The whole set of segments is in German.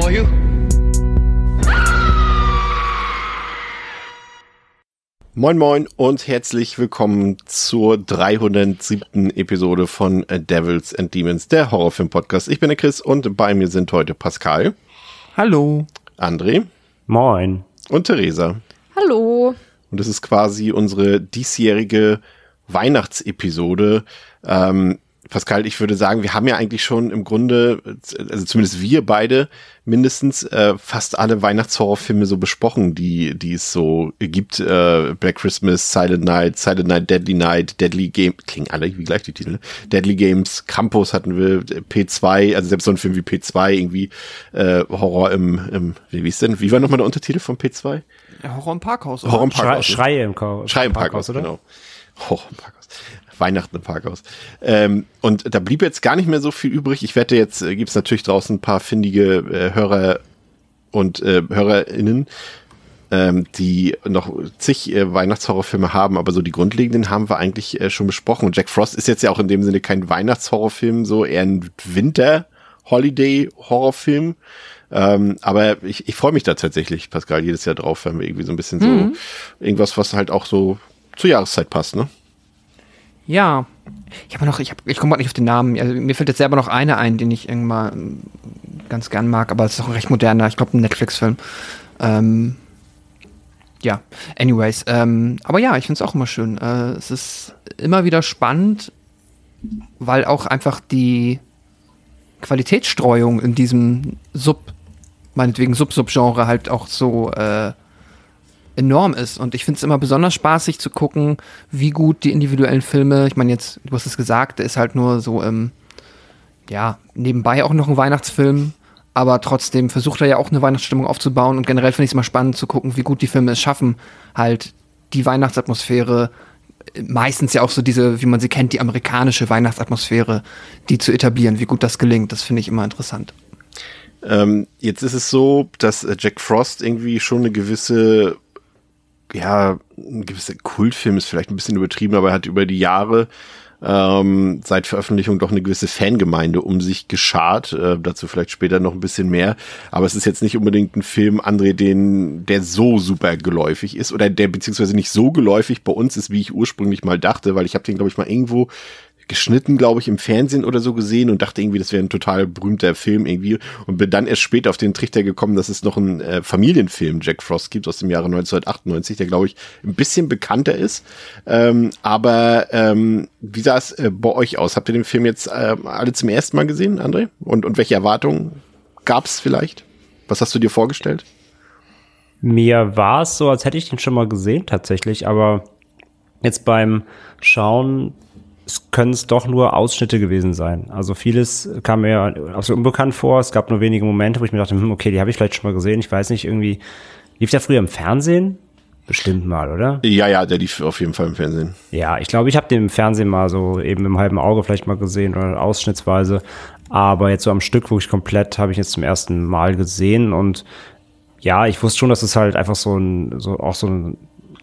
For you. Moin Moin und herzlich willkommen zur 307. Episode von Devils and Demons, der Horrorfilm-Podcast. Ich bin der Chris und bei mir sind heute Pascal. Hallo. André. Moin. Und Theresa. Hallo. Und das ist quasi unsere diesjährige Weihnachtsepisode. Ähm, Pascal, ich würde sagen, wir haben ja eigentlich schon im Grunde, also zumindest wir beide, mindestens äh, fast alle Weihnachtshorrorfilme so besprochen, die, die es so gibt. Äh, Black Christmas, Silent Night, Silent Night, Deadly Night, Deadly Game, klingen alle wie gleich die Titel. Ne? Deadly Games, Campus hatten wir, P2, also selbst so ein Film wie P2, irgendwie äh, Horror im, im wie ist denn, wie war nochmal der Untertitel von P2? Ja, Horror im Parkhaus. Horror im Parkhaus. Schrei, Schreie im, Ka Schrei im Parkhaus, Parkhaus oder? Genau. Horror im Parkhaus. Weihnachten im Parkhaus. Ähm, und da blieb jetzt gar nicht mehr so viel übrig. Ich wette, jetzt äh, gibt es natürlich draußen ein paar findige äh, Hörer und äh, HörerInnen, ähm, die noch zig äh, Weihnachtshorrorfilme haben, aber so die grundlegenden haben wir eigentlich äh, schon besprochen. Und Jack Frost ist jetzt ja auch in dem Sinne kein Weihnachtshorrorfilm, so eher ein Winter-Holiday-Horrorfilm. Ähm, aber ich, ich freue mich da tatsächlich, Pascal, jedes Jahr drauf, wenn wir irgendwie so ein bisschen Mhm. so irgendwas, was halt auch so zur Jahreszeit passt, ne? Ja. Ich habe noch, ich, hab, ich komme gerade nicht auf den Namen. Also, mir fällt jetzt selber noch einer ein, den ich irgendwann ganz gern mag, aber es ist auch ein recht moderner, ich glaube, ein Netflix-Film. Ähm, ja, anyways. Ähm, aber ja, ich finde es auch immer schön. Äh, es ist immer wieder spannend, weil auch einfach die Qualitätsstreuung in diesem Sub, meinetwegen Sub-Sub-Genre halt auch so äh, enorm ist. Und ich finde es immer besonders spaßig zu gucken, wie gut die individuellen Filme, ich meine jetzt, du hast es gesagt, der ist halt nur so, ähm, ja, nebenbei auch noch ein Weihnachtsfilm, aber trotzdem versucht er ja auch eine Weihnachtsstimmung aufzubauen und generell finde ich es immer spannend zu gucken, wie gut die Filme es schaffen, halt die Weihnachtsatmosphäre, meistens ja auch so diese, wie man sie kennt, die amerikanische Weihnachtsatmosphäre, die zu etablieren, wie gut das gelingt, das finde ich immer interessant. Ähm, jetzt ist es so, dass äh, Jack Frost irgendwie schon eine gewisse ja, ein gewisser Kultfilm ist vielleicht ein bisschen übertrieben, aber er hat über die Jahre ähm, seit Veröffentlichung doch eine gewisse Fangemeinde um sich geschart. Äh, dazu vielleicht später noch ein bisschen mehr. Aber es ist jetzt nicht unbedingt ein Film, André, den, der so super geläufig ist oder der beziehungsweise nicht so geläufig bei uns ist, wie ich ursprünglich mal dachte, weil ich habe den, glaube ich, mal irgendwo geschnitten, glaube ich, im Fernsehen oder so gesehen und dachte irgendwie, das wäre ein total berühmter Film irgendwie und bin dann erst später auf den Trichter gekommen, dass es noch einen äh, Familienfilm Jack Frost gibt aus dem Jahre 1998, der glaube ich ein bisschen bekannter ist. Ähm, aber ähm, wie sah es äh, bei euch aus? Habt ihr den Film jetzt äh, alle zum ersten Mal gesehen, André? Und, und welche Erwartungen gab es vielleicht? Was hast du dir vorgestellt? Mir war es so, als hätte ich den schon mal gesehen tatsächlich, aber jetzt beim Schauen es können es doch nur Ausschnitte gewesen sein. Also vieles kam mir absolut unbekannt vor. Es gab nur wenige Momente, wo ich mir dachte, hm, okay, die habe ich vielleicht schon mal gesehen. Ich weiß nicht, irgendwie lief der früher im Fernsehen? Bestimmt mal, oder? Ja, ja, der lief auf jeden Fall im Fernsehen. Ja, ich glaube, ich habe den im Fernsehen mal so eben im halben Auge vielleicht mal gesehen oder ausschnittsweise. Aber jetzt so am Stück, wo ich komplett, habe ich jetzt zum ersten Mal gesehen und ja, ich wusste schon, dass es halt einfach so ein, so auch so ein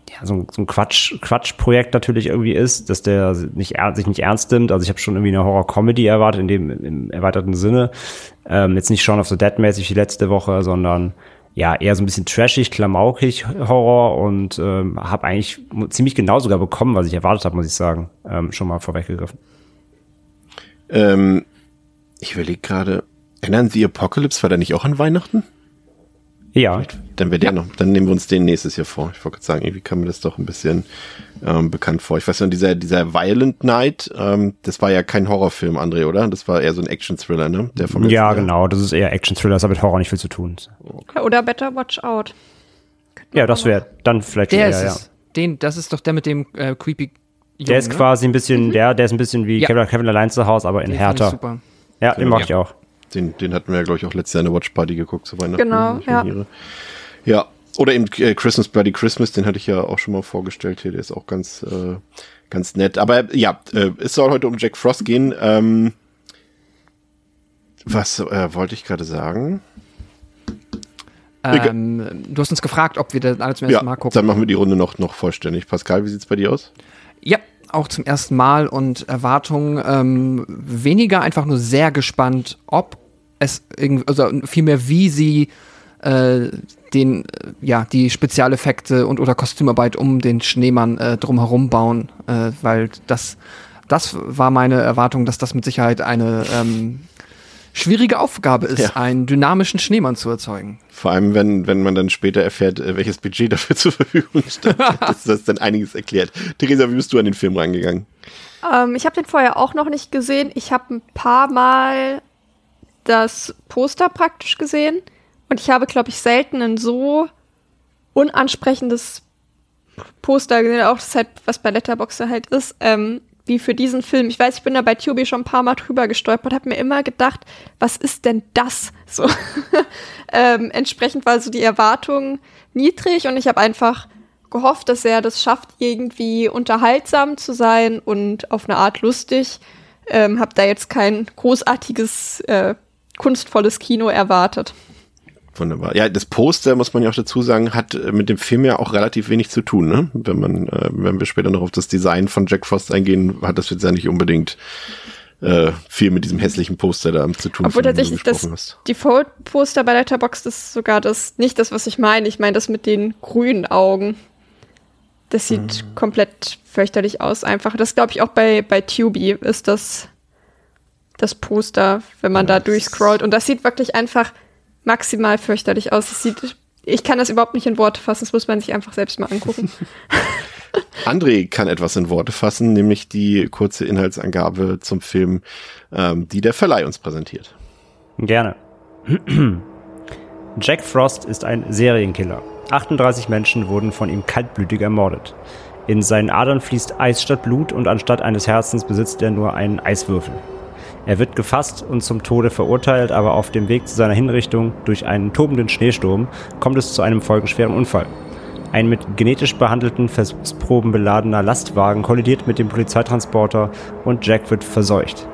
ja, so ein, so ein Quatsch, Quatschprojekt natürlich irgendwie ist, dass der nicht, sich nicht ernst nimmt. Also ich habe schon irgendwie eine Horror-Comedy erwartet, in dem im erweiterten Sinne. Ähm, jetzt nicht Shaun of the Dead mäßig wie letzte Woche, sondern ja, eher so ein bisschen trashig, klamaukig Horror und ähm, habe eigentlich ziemlich genau sogar bekommen, was ich erwartet habe, muss ich sagen. Ähm, schon mal vorweggegriffen. Ähm, ich überlege gerade, erinnern Sie Apocalypse, war der nicht auch an Weihnachten? Ja. Dann wäre der noch, dann nehmen wir uns den nächstes Jahr vor. Ich wollte gerade sagen, irgendwie kam mir das doch ein bisschen ähm, bekannt vor. Ich weiß nicht, dieser, dieser Violent Night, ähm, das war ja kein Horrorfilm, André, oder? Das war eher so ein Action-Thriller, ne? Der vom ja, genau, das ist eher Action-Thriller, das hat mit Horror nicht viel zu tun. Okay. Oder Better Watch Out. Ja, das wäre dann vielleicht der eher, ist es. Den, das ist doch der mit dem äh, creepy Der ist ne? quasi ein bisschen, der, der ist ein bisschen wie Ja. Kevin, Kevin allein zu Hause, aber in Den härter. Super. Ja, den mag ich auch. Den, den hatten wir ja, glaube ich, auch letztes Jahr in der Watchparty geguckt zu Weihnachten. Genau, ja. Ja, oder eben äh, Christmas Bloody Christmas, den hatte ich ja auch schon mal vorgestellt hier, der ist auch ganz, äh, ganz nett. Aber ja, äh, es soll heute um Jack Frost gehen. Ähm, was äh, wollte ich gerade sagen? Ähm, du hast uns gefragt, ob wir das alle zum Ja, ersten Mal gucken. dann machen wir die Runde noch, noch vollständig. Pascal, wie sieht's bei dir aus? Ja, auch zum ersten Mal und Erwartungen ähm, weniger einfach nur sehr gespannt, ob es also vielmehr wie sie äh, den, äh, ja, die Spezialeffekte und oder Kostümarbeit um den Schneemann äh, drumherum bauen, äh, weil das, das war meine Erwartung, dass das mit Sicherheit eine ähm, schwierige Aufgabe ist, Ja. einen dynamischen Schneemann zu erzeugen. Vor allem, wenn, wenn man dann später erfährt, äh, welches Budget dafür zur Verfügung steht. das, das dann einiges erklärt. Theresa, wie bist du an den Film rangegangen? Ähm, ich habe den vorher auch noch nicht gesehen. Ich habe ein paar Mal das Poster praktisch gesehen. Und ich habe, glaube ich, selten ein so unansprechendes Poster gesehen, auch das halt, was bei Letterboxd halt ist, ähm, wie für diesen Film. Ich weiß, ich bin da bei Tubi schon ein paar Mal drüber gestolpert, habe mir immer gedacht, was ist denn das? So ähm, entsprechend war so die Erwartung niedrig und ich habe einfach gehofft, dass er das schafft, irgendwie unterhaltsam zu sein und auf eine Art lustig. Ähm, hab da jetzt kein großartiges, äh, kunstvolles Kino erwartet. Wunderbar. Ja, das Poster, muss man ja auch dazu sagen, hat äh, mit dem Film ja auch relativ wenig zu tun, ne? Wenn man, äh, wenn wir später noch auf das Design von Jack Frost eingehen, hat das jetzt ja nicht unbedingt äh, viel mit diesem hässlichen Poster da zu tun. Obwohl tatsächlich das hast. Default-Poster bei Letterboxd ist sogar das, nicht das, was ich meine. Ich meine das mit den grünen Augen. Das sieht komplett fürchterlich aus einfach. Das glaube ich auch bei, bei Tubi ist das das Poster, wenn man da durchscrollt. Und das sieht wirklich einfach maximal fürchterlich aus. Es sieht, ich kann das überhaupt nicht in Worte fassen. Das muss man sich einfach selbst mal angucken. André kann etwas in Worte fassen, nämlich die kurze Inhaltsangabe zum Film, ähm, die der Verleih uns präsentiert. Gerne. Jack Frost ist ein Serienkiller. 38 Menschen wurden von ihm kaltblütig ermordet. In seinen Adern fließt Eis statt Blut und anstatt eines Herzens besitzt er nur einen Eiswürfel. Er wird gefasst und zum Tode verurteilt, aber auf dem Weg zu seiner Hinrichtung durch einen tobenden Schneesturm kommt es zu einem folgenschweren Unfall. Ein mit genetisch behandelten Versuchsproben beladener Lastwagen kollidiert mit dem Polizeitransporter und Jack wird verseucht.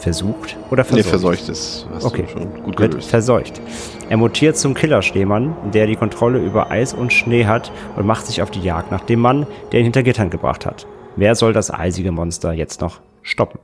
Versucht oder Nee, verseucht? verseucht ist, hast Okay. du schon gut wird gelöst. verseucht. Er mutiert zum Killerschneemann, der die Kontrolle über Eis und Schnee hat und macht sich auf die Jagd nach dem Mann, der ihn hinter Gittern gebracht hat. Wer soll das eisige Monster jetzt noch stoppen?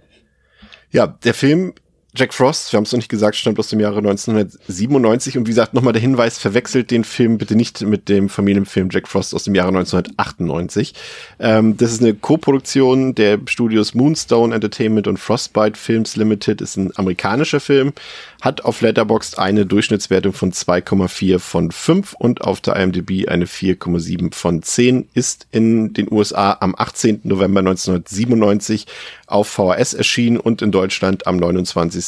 Ja, der Film Jack Frost, wir haben es noch nicht gesagt, stammt aus dem Jahre 1997 und wie gesagt, nochmal der Hinweis, verwechselt den Film bitte nicht mit dem Familienfilm Jack Frost aus dem Jahre 1998. Ähm, das ist eine Co-Produktion der Studios Moonstone Entertainment und Frostbite Films Limited, ist ein amerikanischer Film, hat auf Letterboxd eine Durchschnittswertung von 2,4 von 5 und auf der IMDb eine 4,7 von 10, ist in den USA am 18. November 1997 auf VHS erschienen und in Deutschland am 29.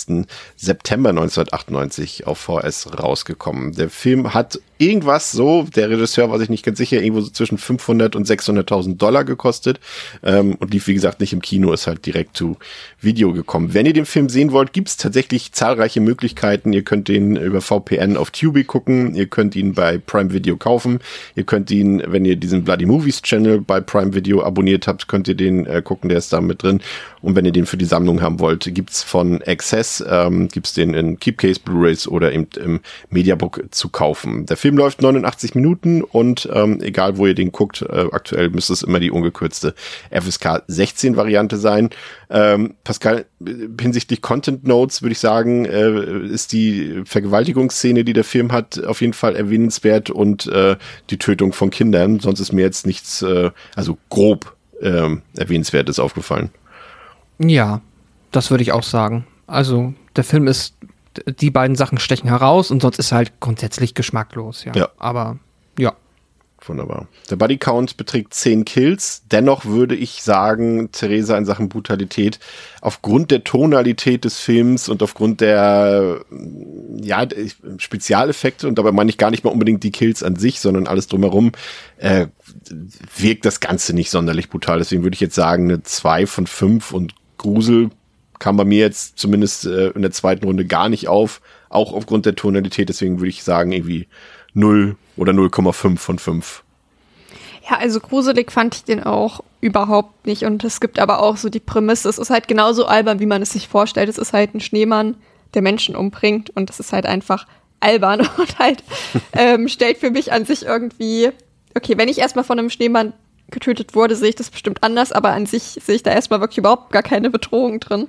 September 1998 auf VHS rausgekommen. Der Film hat irgendwas so, der Regisseur war sich nicht ganz sicher, irgendwo so zwischen 500 und 600.000 Dollar gekostet ähm, und lief, wie gesagt, nicht im Kino, ist halt direkt zu Video gekommen. Wenn ihr den Film sehen wollt, gibt's tatsächlich zahlreiche Möglichkeiten. Ihr könnt den über VPN auf Tubi gucken, ihr könnt ihn bei Prime Video kaufen, ihr könnt ihn, wenn ihr diesen Bloody Movies Channel bei Prime Video abonniert habt, könnt ihr den äh, gucken, der ist da mit drin. Und wenn ihr den für die Sammlung haben wollt, gibt's von Access, ähm, gibt's den in Keepcase Blu-rays oder eben im Mediabook zu kaufen. Der Film läuft 89 Minuten und ähm, egal wo ihr den guckt, äh, aktuell müsste es immer die ungekürzte FSK 16 Variante sein. Ähm, Pascal, äh, hinsichtlich Content Notes würde ich sagen, äh, ist die Vergewaltigungsszene, die der Film hat, auf jeden Fall erwähnenswert und äh, die Tötung von Kindern. Sonst ist mir jetzt nichts, äh, also grob ähm, erwähnenswertes aufgefallen. Ja, das würde ich auch sagen. Also, der Film ist, die beiden Sachen stechen heraus und sonst ist er halt grundsätzlich geschmacklos, ja. Ja. Aber, ja. Wunderbar. Der Body Count beträgt 10 Kills. Dennoch würde ich sagen, Theresa in Sachen Brutalität, aufgrund der Tonalität des Films und aufgrund der ja, Spezialeffekte, und dabei meine ich gar nicht mal unbedingt die Kills an sich, sondern alles drumherum, äh, wirkt das Ganze nicht sonderlich brutal. Deswegen würde ich jetzt sagen, eine 2 von 5 und Grusel kam bei mir jetzt zumindest äh, in der zweiten Runde gar nicht auf, auch aufgrund der Tonalität. Deswegen würde ich sagen, irgendwie 0 oder 0,5 von 5. Ja, also gruselig fand ich den auch überhaupt nicht. Und es gibt aber auch so die Prämisse, es ist halt genauso albern, wie man es sich vorstellt. Es ist halt ein Schneemann, der Menschen umbringt und es ist halt einfach albern und halt ähm, stellt für mich an sich irgendwie, okay, wenn ich erstmal von einem Schneemann getötet wurde, sehe ich das bestimmt anders, aber an sich sehe ich da erstmal wirklich überhaupt gar keine Bedrohung drin.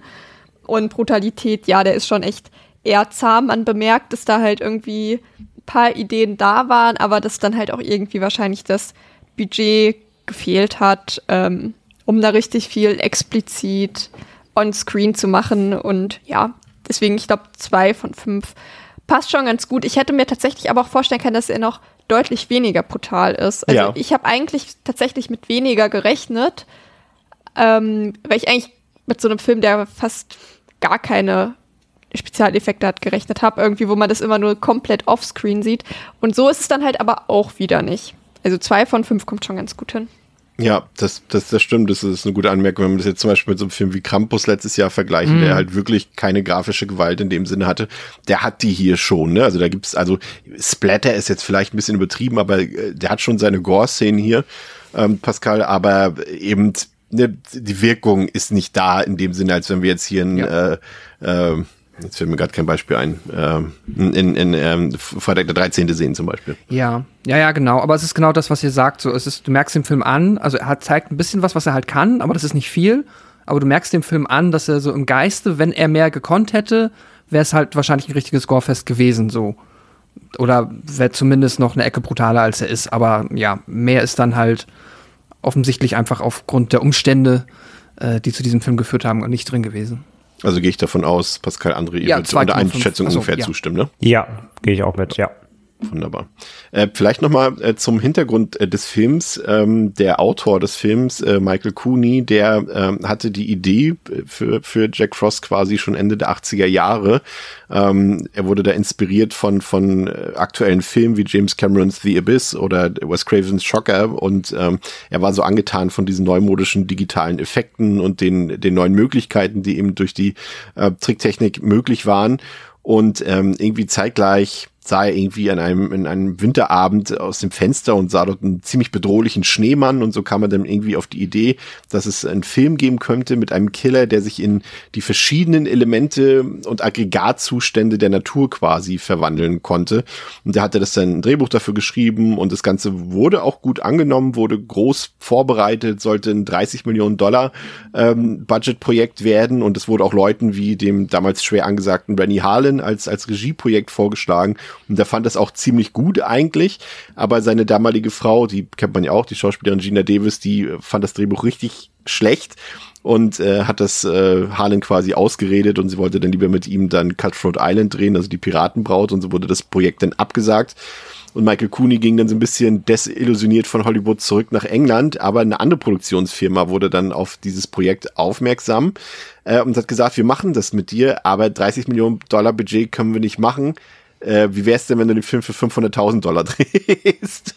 Und Brutalität, ja, der ist schon echt eher zahm. Man bemerkt, dass da halt irgendwie paar Ideen da waren, aber dass dann halt auch irgendwie wahrscheinlich das Budget gefehlt hat, ähm, um da richtig viel explizit on-screen zu machen. Und ja, deswegen, ich glaube, zwei von fünf passt schon ganz gut. Ich hätte mir tatsächlich aber auch vorstellen können, dass er noch deutlich weniger brutal ist. Also Ja. ich habe eigentlich tatsächlich mit weniger gerechnet, ähm, weil ich eigentlich mit so einem Film, der fast gar keine Spezialeffekte hat, gerechnet habe, irgendwie, wo man das immer nur komplett offscreen sieht. Und so ist es dann halt aber auch wieder nicht. Also zwei von fünf kommt schon ganz gut hin. Ja, das, das, das stimmt. Das ist eine gute Anmerkung, wenn man das jetzt zum Beispiel mit so einem Film wie Krampus letztes Jahr vergleichen, der halt wirklich keine grafische Gewalt in dem Sinne hatte. Der hat die hier schon, ne? Also da gibt's, also Splatter ist jetzt vielleicht ein bisschen übertrieben, aber äh, der hat schon seine Gore-Szenen hier, ähm, Pascal, aber eben ne, die Wirkung ist nicht da in dem Sinne, als wenn wir jetzt hier ein Ja. äh, äh, Jetzt fällt mir gerade kein Beispiel ein. Ähm, in in ähm, Freitag der 13. sehen zum Beispiel. Ja, ja, ja, genau. Aber es ist genau das, was ihr sagt. So, es ist, du merkst dem Film an, also er hat, zeigt ein bisschen was, was er halt kann, aber das ist nicht viel. Aber du merkst dem Film an, dass er so im Geiste, wenn er mehr gekonnt hätte, wäre es halt wahrscheinlich ein richtiges Gorefest gewesen, so. Oder wäre zumindest noch eine Ecke brutaler, als er ist. Aber ja, mehr ist dann halt offensichtlich einfach aufgrund der Umstände, äh, die zu diesem Film geführt haben, nicht drin gewesen. Also gehe ich davon aus, Pascal André, ihr Ja, würdet unter 2,5. Einschätzung Achso, ungefähr ja. zustimmen, ne? Ja, gehe ich auch mit, ja. Wunderbar. Äh, vielleicht nochmal äh, zum Hintergrund äh, des Films. Ähm, der Autor des Films, äh, Michael Cooney, der ähm, hatte die Idee äh, für, für Jack Frost quasi schon Ende der 80er Jahre. Ähm, er wurde da inspiriert von, von äh, aktuellen Filmen wie James Camerons The Abyss oder Wes Cravens Shocker und ähm, er war so angetan von diesen neumodischen digitalen Effekten und den, den neuen Möglichkeiten, die eben durch die äh, Tricktechnik möglich waren. Und ähm, irgendwie zeitgleich sah er irgendwie an einem, in einem Winterabend aus dem Fenster und sah dort einen ziemlich bedrohlichen Schneemann und so kam er dann irgendwie auf die Idee, dass es einen Film geben könnte mit einem Killer, der sich in die verschiedenen Elemente und Aggregatzustände der Natur quasi verwandeln konnte. Und der hatte das dann ein Drehbuch dafür geschrieben und das Ganze wurde auch gut angenommen, wurde groß vorbereitet, sollte ein 30 Millionen Dollar ähm, Budgetprojekt werden und es wurde auch Leuten wie dem damals schwer angesagten Rennie Harlan als, als Regieprojekt vorgeschlagen und der fand das auch ziemlich gut eigentlich, aber seine damalige Frau, die kennt man ja auch, die Schauspielerin Gina Davis, die äh, fand das Drehbuch richtig schlecht und äh, hat das äh, Harlan quasi ausgeredet und sie wollte dann lieber mit ihm dann Cutthroat Island drehen, also die Piratenbraut und so wurde das Projekt dann abgesagt. Und Michael Cooney ging dann so ein bisschen desillusioniert von Hollywood zurück nach England, aber eine andere Produktionsfirma wurde dann auf dieses Projekt aufmerksam äh, und hat gesagt, wir machen das mit dir, aber 30 Millionen Dollar Budget können wir nicht machen. Äh, wie wär's denn, wenn du den Film für 500.000 Dollar drehst?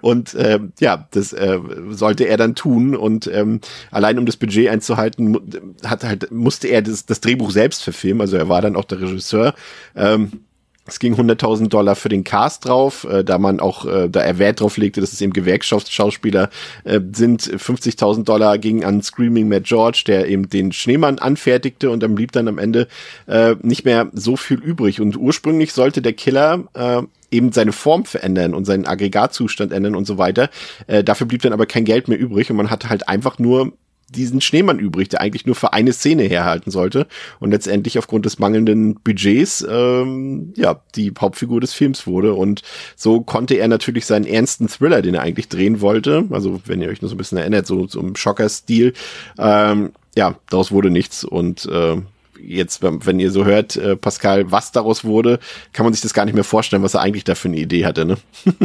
Und äh, ja, das äh, sollte er dann tun. Und ähm, allein um das Budget einzuhalten, hat halt musste er das, das Drehbuch selbst verfilmen. Also er war dann auch der Regisseur. Ähm, es ging 100.000 Dollar für den Cast drauf, äh, da man auch, äh, da er Wert drauf legte, dass es eben Gewerkschaftsschauspieler äh, sind. 50.000 Dollar gingen an Screaming Mad George, der eben den Schneemann anfertigte und dann blieb dann am Ende äh, nicht mehr so viel übrig. Und ursprünglich sollte der Killer äh, eben seine Form verändern und seinen Aggregatzustand ändern und so weiter. Äh, dafür blieb dann aber kein Geld mehr übrig und man hatte halt einfach nur diesen Schneemann übrig, der eigentlich nur für eine Szene herhalten sollte. Und letztendlich aufgrund des mangelnden Budgets ähm, ja die Hauptfigur des Films wurde. Und so konnte er natürlich seinen ernsten Thriller, den er eigentlich drehen wollte, also wenn ihr euch nur so ein bisschen erinnert, so, so Schocker-Stil, ähm, ja, daraus wurde nichts. Und äh, jetzt, wenn wenn ihr so hört, äh, Pascal, was daraus wurde, kann man sich das gar nicht mehr vorstellen, was er eigentlich da für eine Idee hatte, ne?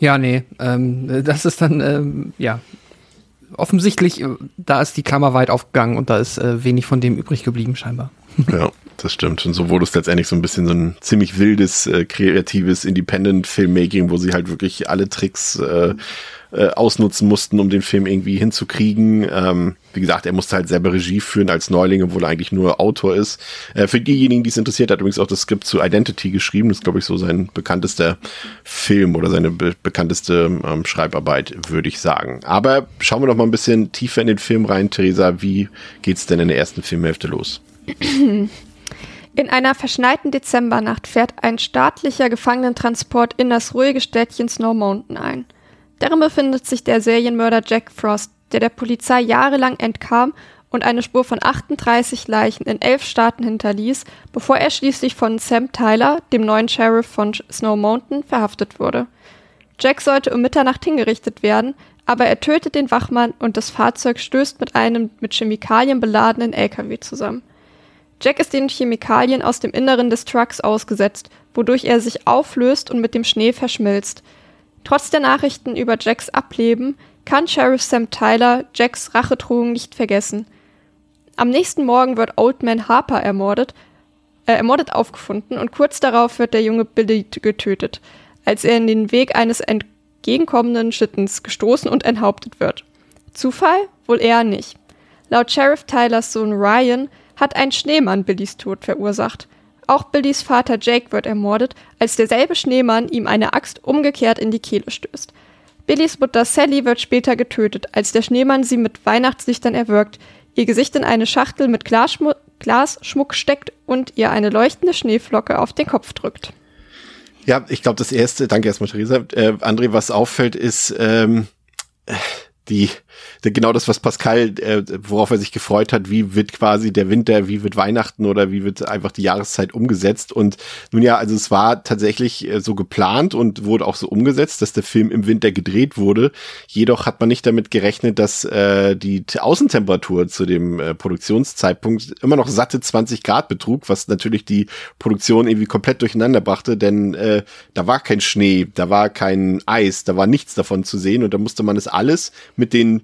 Ja, nee, ähm, das ist dann, ähm, ja, offensichtlich, äh, da ist die Klammer weit aufgegangen und da ist äh, wenig von dem übrig geblieben, scheinbar. Ja, das stimmt. Und so wurde es letztendlich so ein bisschen so ein ziemlich wildes, äh, kreatives Independent-Filmmaking, wo sie halt wirklich alle Tricks äh, äh, ausnutzen mussten, um den Film irgendwie hinzukriegen. Ähm, wie gesagt, er musste halt selber Regie führen als Neuling, obwohl er eigentlich nur Autor ist. Äh, für diejenigen, die es interessiert, hat übrigens auch das Skript zu Identity geschrieben. Das ist, glaube ich, so sein bekanntester Film oder seine be bekannteste ähm, Schreibarbeit, würde ich sagen. Aber schauen wir doch mal ein bisschen tiefer in den Film rein, Theresa. Wie geht's denn in der ersten Filmhälfte los? In einer verschneiten Dezembernacht fährt ein staatlicher Gefangenentransport in das ruhige Städtchen Snow Mountain ein. Darin befindet sich der Serienmörder Jack Frost, der der Polizei jahrelang entkam und eine Spur von 38 Leichen in elf Staaten hinterließ, bevor er schließlich von Sam Tyler, dem neuen Sheriff von Snow Mountain, verhaftet wurde. Jack sollte um Mitternacht hingerichtet werden, aber er tötet den Wachmann und das Fahrzeug stößt mit einem mit Chemikalien beladenen LKW zusammen. Jack ist den Chemikalien aus dem Inneren des Trucks ausgesetzt, wodurch er sich auflöst und mit dem Schnee verschmilzt. Trotz der Nachrichten über Jacks Ableben kann Sheriff Sam Tyler Jacks Rachedrohung nicht vergessen. Am nächsten Morgen wird Old Man Harper ermordet, äh, ermordet aufgefunden und kurz darauf wird der junge Billy getötet, als er in den Weg eines entgegenkommenden Schittens gestoßen und enthauptet wird. Zufall? Wohl eher nicht. Laut Sheriff Tylers Sohn Ryan hat ein Schneemann Billys Tod verursacht. Auch Billys Vater Jake wird ermordet, als derselbe Schneemann ihm eine Axt umgekehrt in die Kehle stößt. Billys Mutter Sally wird später getötet, als der Schneemann sie mit Weihnachtslichtern erwürgt, ihr Gesicht in eine Schachtel mit Glasschmu Glasschmuck steckt und ihr eine leuchtende Schneeflocke auf den Kopf drückt. Ja, ich glaube, das erste, danke erstmal, Theresa. Äh, André, was auffällt, ist ähm, die genau das, was Pascal, äh, worauf er sich gefreut hat, wie wird quasi der Winter, wie wird Weihnachten oder wie wird einfach die Jahreszeit umgesetzt. Und nun ja, also es war tatsächlich äh, so geplant und wurde auch so umgesetzt, dass der Film im Winter gedreht wurde. Jedoch hat man nicht damit gerechnet, dass äh, die Außentemperatur zu dem äh, Produktionszeitpunkt immer noch satte 20 Grad betrug, was natürlich die Produktion irgendwie komplett durcheinander brachte, denn äh, da war kein Schnee, da war kein Eis, da war nichts davon zu sehen und da musste man es alles mit den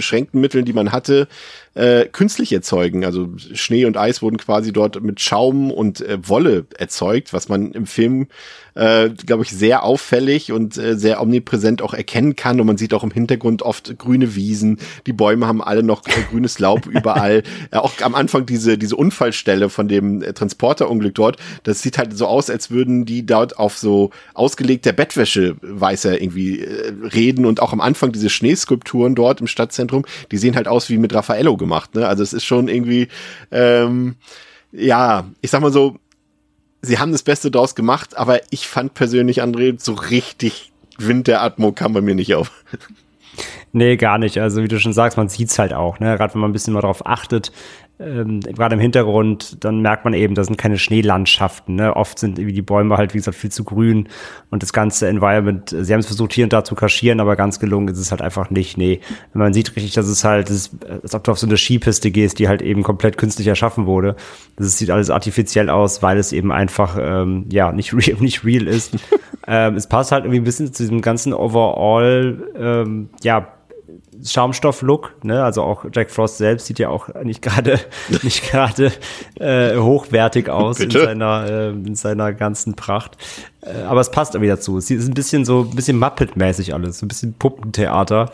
beschränkten Mitteln, die man hatte, äh, künstlich erzeugen. Also Schnee und Eis wurden quasi dort mit Schaum und äh, Wolle erzeugt, was man im Film, äh, glaube ich, sehr auffällig und äh, sehr omnipräsent auch erkennen kann. Und man sieht auch im Hintergrund oft grüne Wiesen. Die Bäume haben alle noch äh, grünes Laub überall. Äh, auch am Anfang diese, diese Unfallstelle von dem äh, Transporterunglück dort, das sieht halt so aus, als würden die dort auf so ausgelegter Bettwäsche weißer irgendwie äh, reden. Und auch am Anfang diese Schneeskulpturen dort im Stadtzentrum, die sehen halt aus wie mit Raffaello gemacht. Ne? Also es ist schon irgendwie, ähm, ja, ich sag mal so, sie haben das Beste draus gemacht, aber ich fand persönlich, André, so richtig Winteratmo kam bei mir nicht auf. Nee, gar nicht. Also wie du schon sagst, man sieht's halt auch, ne? Gerade wenn man ein bisschen mal drauf achtet, ähm, gerade im Hintergrund, dann merkt man eben, das sind keine Schneelandschaften. Ne? Oft sind irgendwie die Bäume halt, wie gesagt, viel zu grün und das ganze Environment, sie haben es versucht hier und da zu kaschieren, aber ganz gelungen ist es halt einfach nicht. Nee, man sieht richtig, dass es halt, das ist, als ob du auf so eine Skipiste gehst, die halt eben komplett künstlich erschaffen wurde. Das sieht alles artifiziell aus, weil es eben einfach, ähm, ja, nicht real, nicht real ist. ähm, es passt halt irgendwie ein bisschen zu diesem ganzen Overall, ähm, ja, Schaumstoff-Look, ne? Also auch Jack Frost selbst sieht ja auch nicht gerade nicht gerade äh, hochwertig aus in seiner äh, in seiner ganzen Pracht. Äh, aber es passt irgendwie dazu. Es ist ein bisschen so ein bisschen Muppet-mäßig alles, so ein bisschen Puppentheater.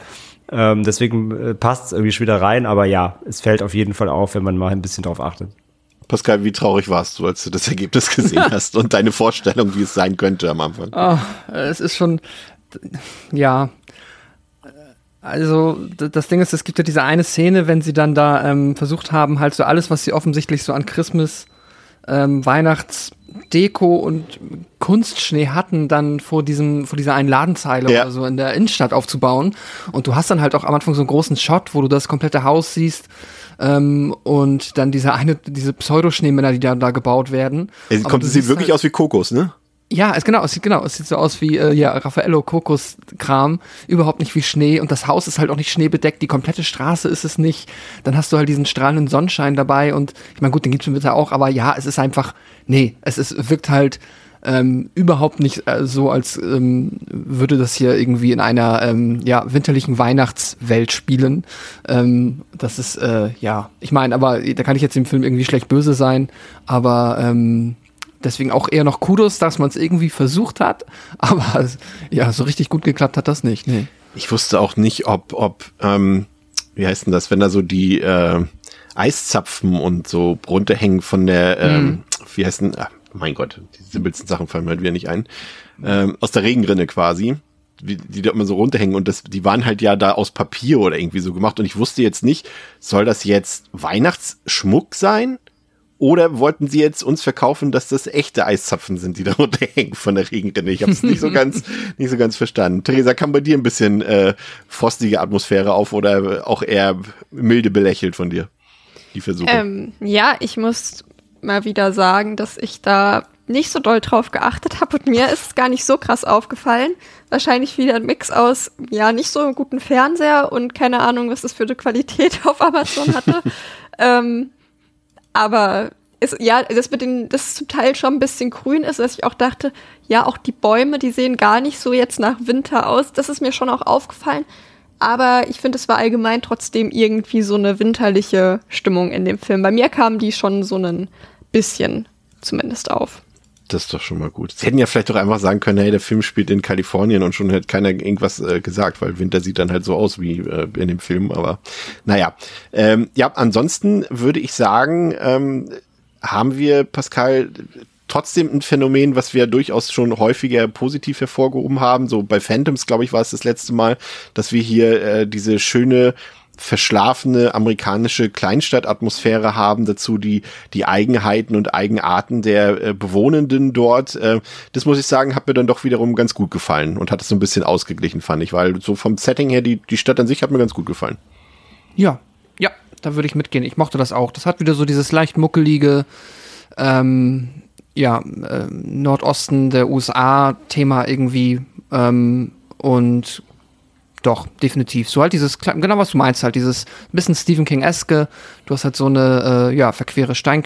Ähm, deswegen äh, passt es irgendwie schon wieder rein, aber ja, es fällt auf jeden Fall auf, wenn man mal ein bisschen drauf achtet. Pascal, wie traurig warst du, als du das Ergebnis gesehen hast und deine Vorstellung, wie es sein könnte am Anfang? Oh, es ist schon, ja, also das Ding ist, es gibt ja diese eine Szene, wenn sie dann da ähm, versucht haben, halt so alles, was sie offensichtlich so an Christmas, ähm, Weihnachtsdeko und Kunstschnee hatten, dann vor diesem, vor dieser einen Ladenzeile ja. oder so in der Innenstadt aufzubauen. Und du hast dann halt auch am Anfang so einen großen Shot, wo du das komplette Haus siehst. Ähm, und dann diese eine, diese Pseudoschneemänner, die da, da gebaut werden. Ja, kommt es sieht wirklich halt aus wie Kokos, ne? Ja, es genau, es sieht genau, es sieht so aus wie äh, ja Raffaello Kokos Kram, überhaupt nicht wie Schnee. Und das Haus ist halt auch nicht schneebedeckt, die komplette Straße ist es nicht. Dann hast du halt diesen strahlenden Sonnenschein dabei. Und ich meine gut, den gibt's im Winter auch, aber ja, es ist einfach nee, es ist wirkt halt ähm, überhaupt nicht äh, so, als ähm, würde das hier irgendwie in einer ähm, ja, winterlichen Weihnachtswelt spielen. Ähm, das ist, äh, ja, ich meine, aber da kann ich jetzt im Film irgendwie schlecht böse sein, aber ähm, deswegen auch eher noch Kudos, dass man es irgendwie versucht hat, aber ja, so richtig gut geklappt hat das nicht. Nee. Ich wusste auch nicht, ob, ob, ähm, wie heißt denn das, wenn da so die äh, Eiszapfen und so runterhängen von der, ähm, mhm. wie heißt denn, ach, mein Gott, die simpelsten Sachen fallen mir halt wieder nicht ein, ähm, aus der Regenrinne quasi, wie, die da immer so runterhängen und das, die waren halt ja da aus Papier oder irgendwie so gemacht und ich wusste jetzt nicht, soll das jetzt Weihnachtsschmuck sein? Oder wollten sie jetzt uns verkaufen, dass das echte Eiszapfen sind, die da runterhängen von der Regenrinne? Ich habe es nicht so ganz, nicht so ganz verstanden. Theresa, kam bei dir ein bisschen äh, frostige Atmosphäre auf oder auch eher milde belächelt von dir? Die Versuche. Ähm, ja, ich muss mal wieder sagen, dass ich da nicht so doll drauf geachtet habe und mir ist es gar nicht so krass aufgefallen. Wahrscheinlich wieder ein Mix aus, ja, nicht so einem guten Fernseher und keine Ahnung, was das für eine Qualität auf Amazon hatte. ähm, aber es, ja, das mit den, das zum Teil schon ein bisschen grün ist, dass ich auch dachte, ja, auch die Bäume, die sehen gar nicht so jetzt nach Winter aus. Das ist mir schon auch aufgefallen. Aber ich finde, es war allgemein trotzdem irgendwie so eine winterliche Stimmung in dem Film. Bei mir kam die schon so ein bisschen zumindest auf. Das ist doch schon mal gut. Sie hätten ja vielleicht doch einfach sagen können, hey, der Film spielt in Kalifornien und schon hätte keiner irgendwas äh, gesagt, weil Winter sieht dann halt so aus wie äh, in dem Film. Aber naja, ähm, ja, ansonsten würde ich sagen, ähm, haben wir, Pascal, trotzdem ein Phänomen, was wir durchaus schon häufiger positiv hervorgehoben haben. So bei Phantoms, glaube ich, war es das letzte Mal, dass wir hier äh, diese schöne verschlafene amerikanische Kleinstadtatmosphäre haben, dazu die, die Eigenheiten und Eigenarten der äh, Bewohnenden dort. Äh, das muss ich sagen, hat mir dann doch wiederum ganz gut gefallen und hat es so ein bisschen ausgeglichen, fand ich, weil so vom Setting her, die, die Stadt an sich hat mir ganz gut gefallen. Ja, ja, da würde ich mitgehen. Ich mochte das auch. Das hat wieder so dieses leicht muckelige, ähm, ja, äh, Nordosten der USA-Thema irgendwie ähm, und doch, definitiv. So halt dieses, genau was du meinst, halt dieses bisschen Stephen King-eske. Du hast halt so eine, äh, ja, verquere Stein,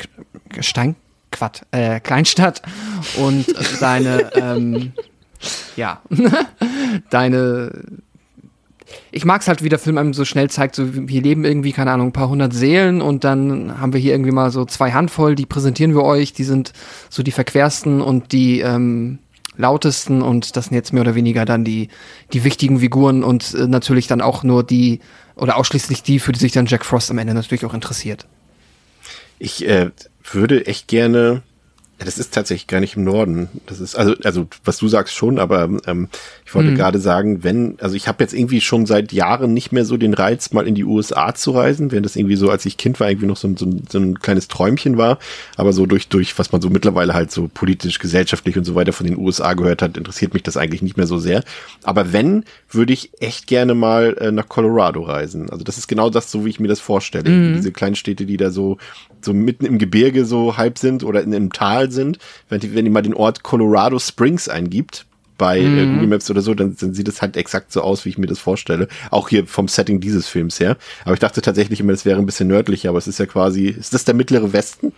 Stein, Quat, äh, Kleinstadt und deine, ähm, ja, deine, ich mag es halt, wie der Film einem so schnell zeigt, so wir leben irgendwie, keine Ahnung, ein paar hundert Seelen und dann haben wir hier irgendwie mal so zwei Handvoll, die präsentieren wir euch, die sind so die verquersten und die, ähm, lautesten und das sind jetzt mehr oder weniger dann die, die wichtigen Figuren und äh, natürlich dann auch nur die oder ausschließlich die, für die sich dann Jack Frost am Ende natürlich auch interessiert. Ich äh, würde echt gerne ja, das ist tatsächlich gar nicht im Norden. Das ist also also was du sagst schon, aber ähm, ich wollte mhm. gerade sagen, wenn also ich habe jetzt irgendwie schon seit Jahren nicht mehr so den Reiz, mal in die USA zu reisen, während das irgendwie so, als ich Kind war, irgendwie noch so, so, so ein kleines Träumchen war. Aber so durch durch was man so mittlerweile halt so politisch, gesellschaftlich und so weiter von den USA gehört hat, interessiert mich das eigentlich nicht mehr so sehr. Aber wenn, würde ich echt gerne mal äh, nach Colorado reisen. Also das ist genau das, so wie ich mir das vorstelle. Mhm. Diese kleinen Städte, die da so so mitten im Gebirge so halb sind oder in einem Tal sind, wenn die, wenn die mal den Ort Colorado Springs eingibt, bei äh, mhm. Google Maps oder so, dann, dann, sieht es halt exakt so aus, wie ich mir das vorstelle. Auch hier vom Setting dieses Films her. Aber ich dachte tatsächlich immer, das wäre ein bisschen nördlicher, aber es ist ja quasi, ist das der mittlere Westen?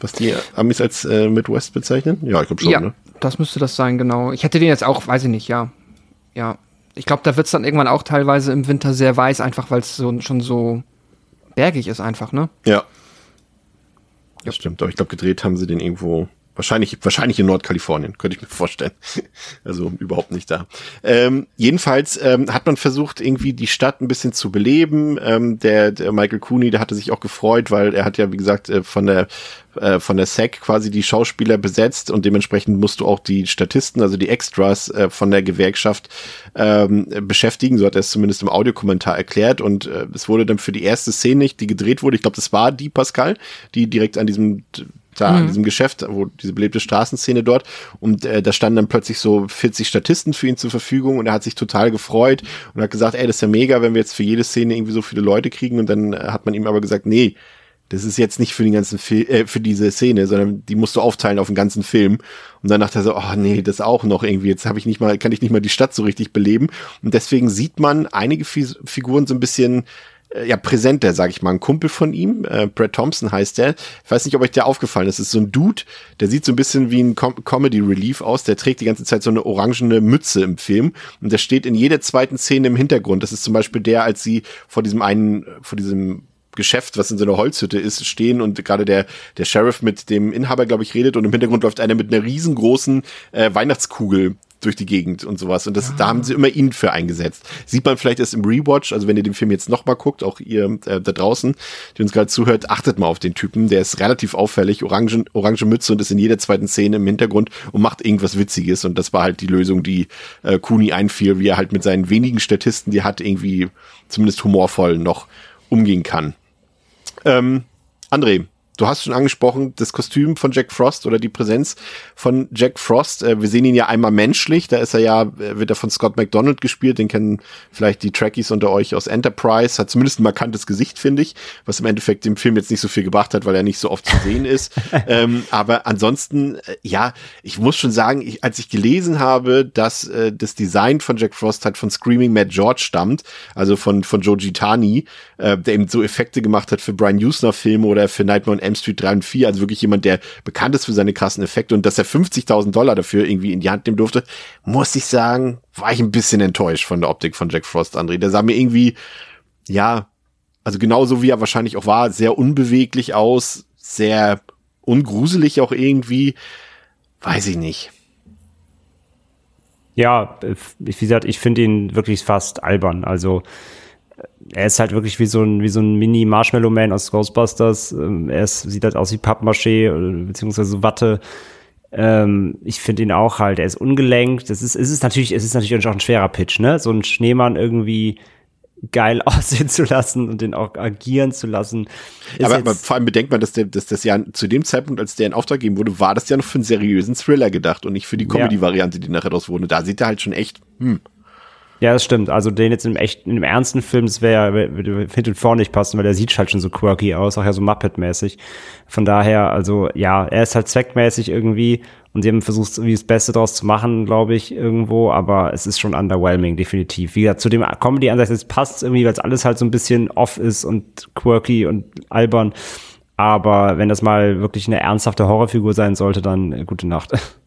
Was die Amis als äh, Midwest bezeichnen? Ja, ich glaube schon, ja, ne? das müsste das sein, genau. Ich hätte den jetzt auch, weiß ich nicht, ja. Ja. Ich glaube, da wird es dann irgendwann auch teilweise im Winter sehr weiß, einfach weil es so, schon so bergig ist einfach, ne? Ja, das stimmt, aber ich glaube, gedreht haben sie den irgendwo Wahrscheinlich, wahrscheinlich in Nordkalifornien, könnte ich mir vorstellen. Also überhaupt nicht da. Ähm, jedenfalls ähm, hat man versucht, irgendwie die Stadt ein bisschen zu beleben. Ähm, der, der Michael Cooney, der hatte sich auch gefreut, weil er hat ja, wie gesagt, äh, von der äh, von der SEC quasi die Schauspieler besetzt und dementsprechend musst du auch die Statisten, also die Extras äh, von der Gewerkschaft ähm, beschäftigen. So hat er es zumindest im Audiokommentar erklärt. Und äh, es wurde dann für die erste Szene, die gedreht wurde, ich glaube, das war die Pascal, die direkt an diesem da mhm. an diesem Geschäft, wo diese belebte Straßenszene dort. Und äh, da standen dann plötzlich so 40 Statisten für ihn zur Verfügung und er hat sich total gefreut und hat gesagt, ey, das ist ja mega, wenn wir jetzt für jede Szene irgendwie so viele Leute kriegen. Und dann äh, hat man ihm aber gesagt, nee, das ist jetzt nicht für den ganzen Film, äh, für diese Szene, sondern die musst du aufteilen auf den ganzen Film. Und dann dachte er so, oh nee, das auch noch irgendwie. Jetzt habe ich nicht mal, kann ich nicht mal die Stadt so richtig beleben. Und deswegen sieht man einige Figuren so ein bisschen ja, präsenter, sag ich mal. Ein Kumpel von ihm, äh, Brad Thompson heißt der. Ich weiß nicht, ob euch der aufgefallen ist. Das ist so ein Dude, der sieht so ein bisschen wie ein Com Comedy Relief aus. Der trägt die ganze Zeit so eine orangene Mütze im Film. Und der steht in jeder zweiten Szene im Hintergrund. Das ist zum Beispiel der, als sie vor diesem einen, vor diesem Geschäft, was in so einer Holzhütte ist, stehen und gerade der, der Sheriff mit dem Inhaber, glaube ich, redet und im Hintergrund läuft einer mit einer riesengroßen äh, Weihnachtskugel durch die Gegend und sowas. Und das, da haben sie immer ihn für eingesetzt. Sieht man vielleicht erst im Rewatch, also wenn ihr den Film jetzt nochmal guckt, auch ihr äh, da draußen, die uns gerade zuhört, achtet mal auf den Typen. Der ist relativ auffällig, orange, orange Mütze und ist in jeder zweiten Szene im Hintergrund und macht irgendwas Witziges. Und das war halt die Lösung, die äh, Cooney einfiel, wie er halt mit seinen wenigen Statisten, die hat, irgendwie zumindest humorvoll noch umgehen kann. Ähm, André, du hast schon angesprochen, das Kostüm von Jack Frost oder die Präsenz von Jack Frost. Äh, wir sehen ihn ja einmal menschlich, da ist er ja, äh, wird er von Scott McDonald gespielt, den kennen vielleicht die Trekkies unter euch aus Enterprise, hat zumindest ein markantes Gesicht, finde ich, was im Endeffekt dem Film jetzt nicht so viel gebracht hat, weil er nicht so oft zu sehen ist. ähm, aber ansonsten, äh, ja, ich muss schon sagen, ich, als ich gelesen habe, dass äh, das Design von Jack Frost halt von Screaming Mad George stammt, also von, von Joe Gitani, äh, der eben so Effekte gemacht hat für Brian Usner Filme oder für Nightmare on Elm Street 3 und 4, also wirklich jemand, der bekannt ist für seine krassen Effekte und dass er 50.000 Dollar dafür irgendwie in die Hand nehmen durfte, muss ich sagen, war ich ein bisschen enttäuscht von der Optik von Jack Frost, André. Der sah mir irgendwie, ja, also genauso wie er wahrscheinlich auch war, sehr unbeweglich aus, sehr ungruselig auch irgendwie, weiß ich nicht. Ja, wie gesagt, ich finde ihn wirklich fast albern. Also er ist halt wirklich wie so ein, wie so ein Mini-Marshmallow-Man aus Ghostbusters. Ähm, er ist, sieht halt aus wie Pappmaché, äh, beziehungsweise Watte. Ähm, ich finde ihn auch halt, er ist ungelenkt. Das ist, es ist natürlich, es ist natürlich auch ein schwerer Pitch, ne? So ein Schneemann irgendwie geil aussehen zu lassen und den auch agieren zu lassen. Aber, aber, vor allem bedenkt man, dass, der, dass das ja zu dem Zeitpunkt, als der in Auftrag gegeben wurde, war das ja noch für einen seriösen Thriller gedacht und nicht für die Comedy-Variante, die nachher draus wurde. Da sieht er halt schon echt, hm, ja, das stimmt. Also den jetzt im echten, im ernsten Film, das wäre ja hinten und vorne nicht passen, weil der sieht halt schon so quirky aus, auch ja so Muppet-mäßig. Von daher, also ja, er ist halt zweckmäßig irgendwie und sie haben versucht, irgendwie das Beste draus zu machen, glaube ich, irgendwo, aber es ist schon underwhelming, definitiv. Wie gesagt, zu dem Comedy-Ansatz, es passt irgendwie, weil es alles halt so ein bisschen off ist und quirky und albern. Aber wenn das mal wirklich eine ernsthafte Horrorfigur sein sollte, dann äh, gute Nacht.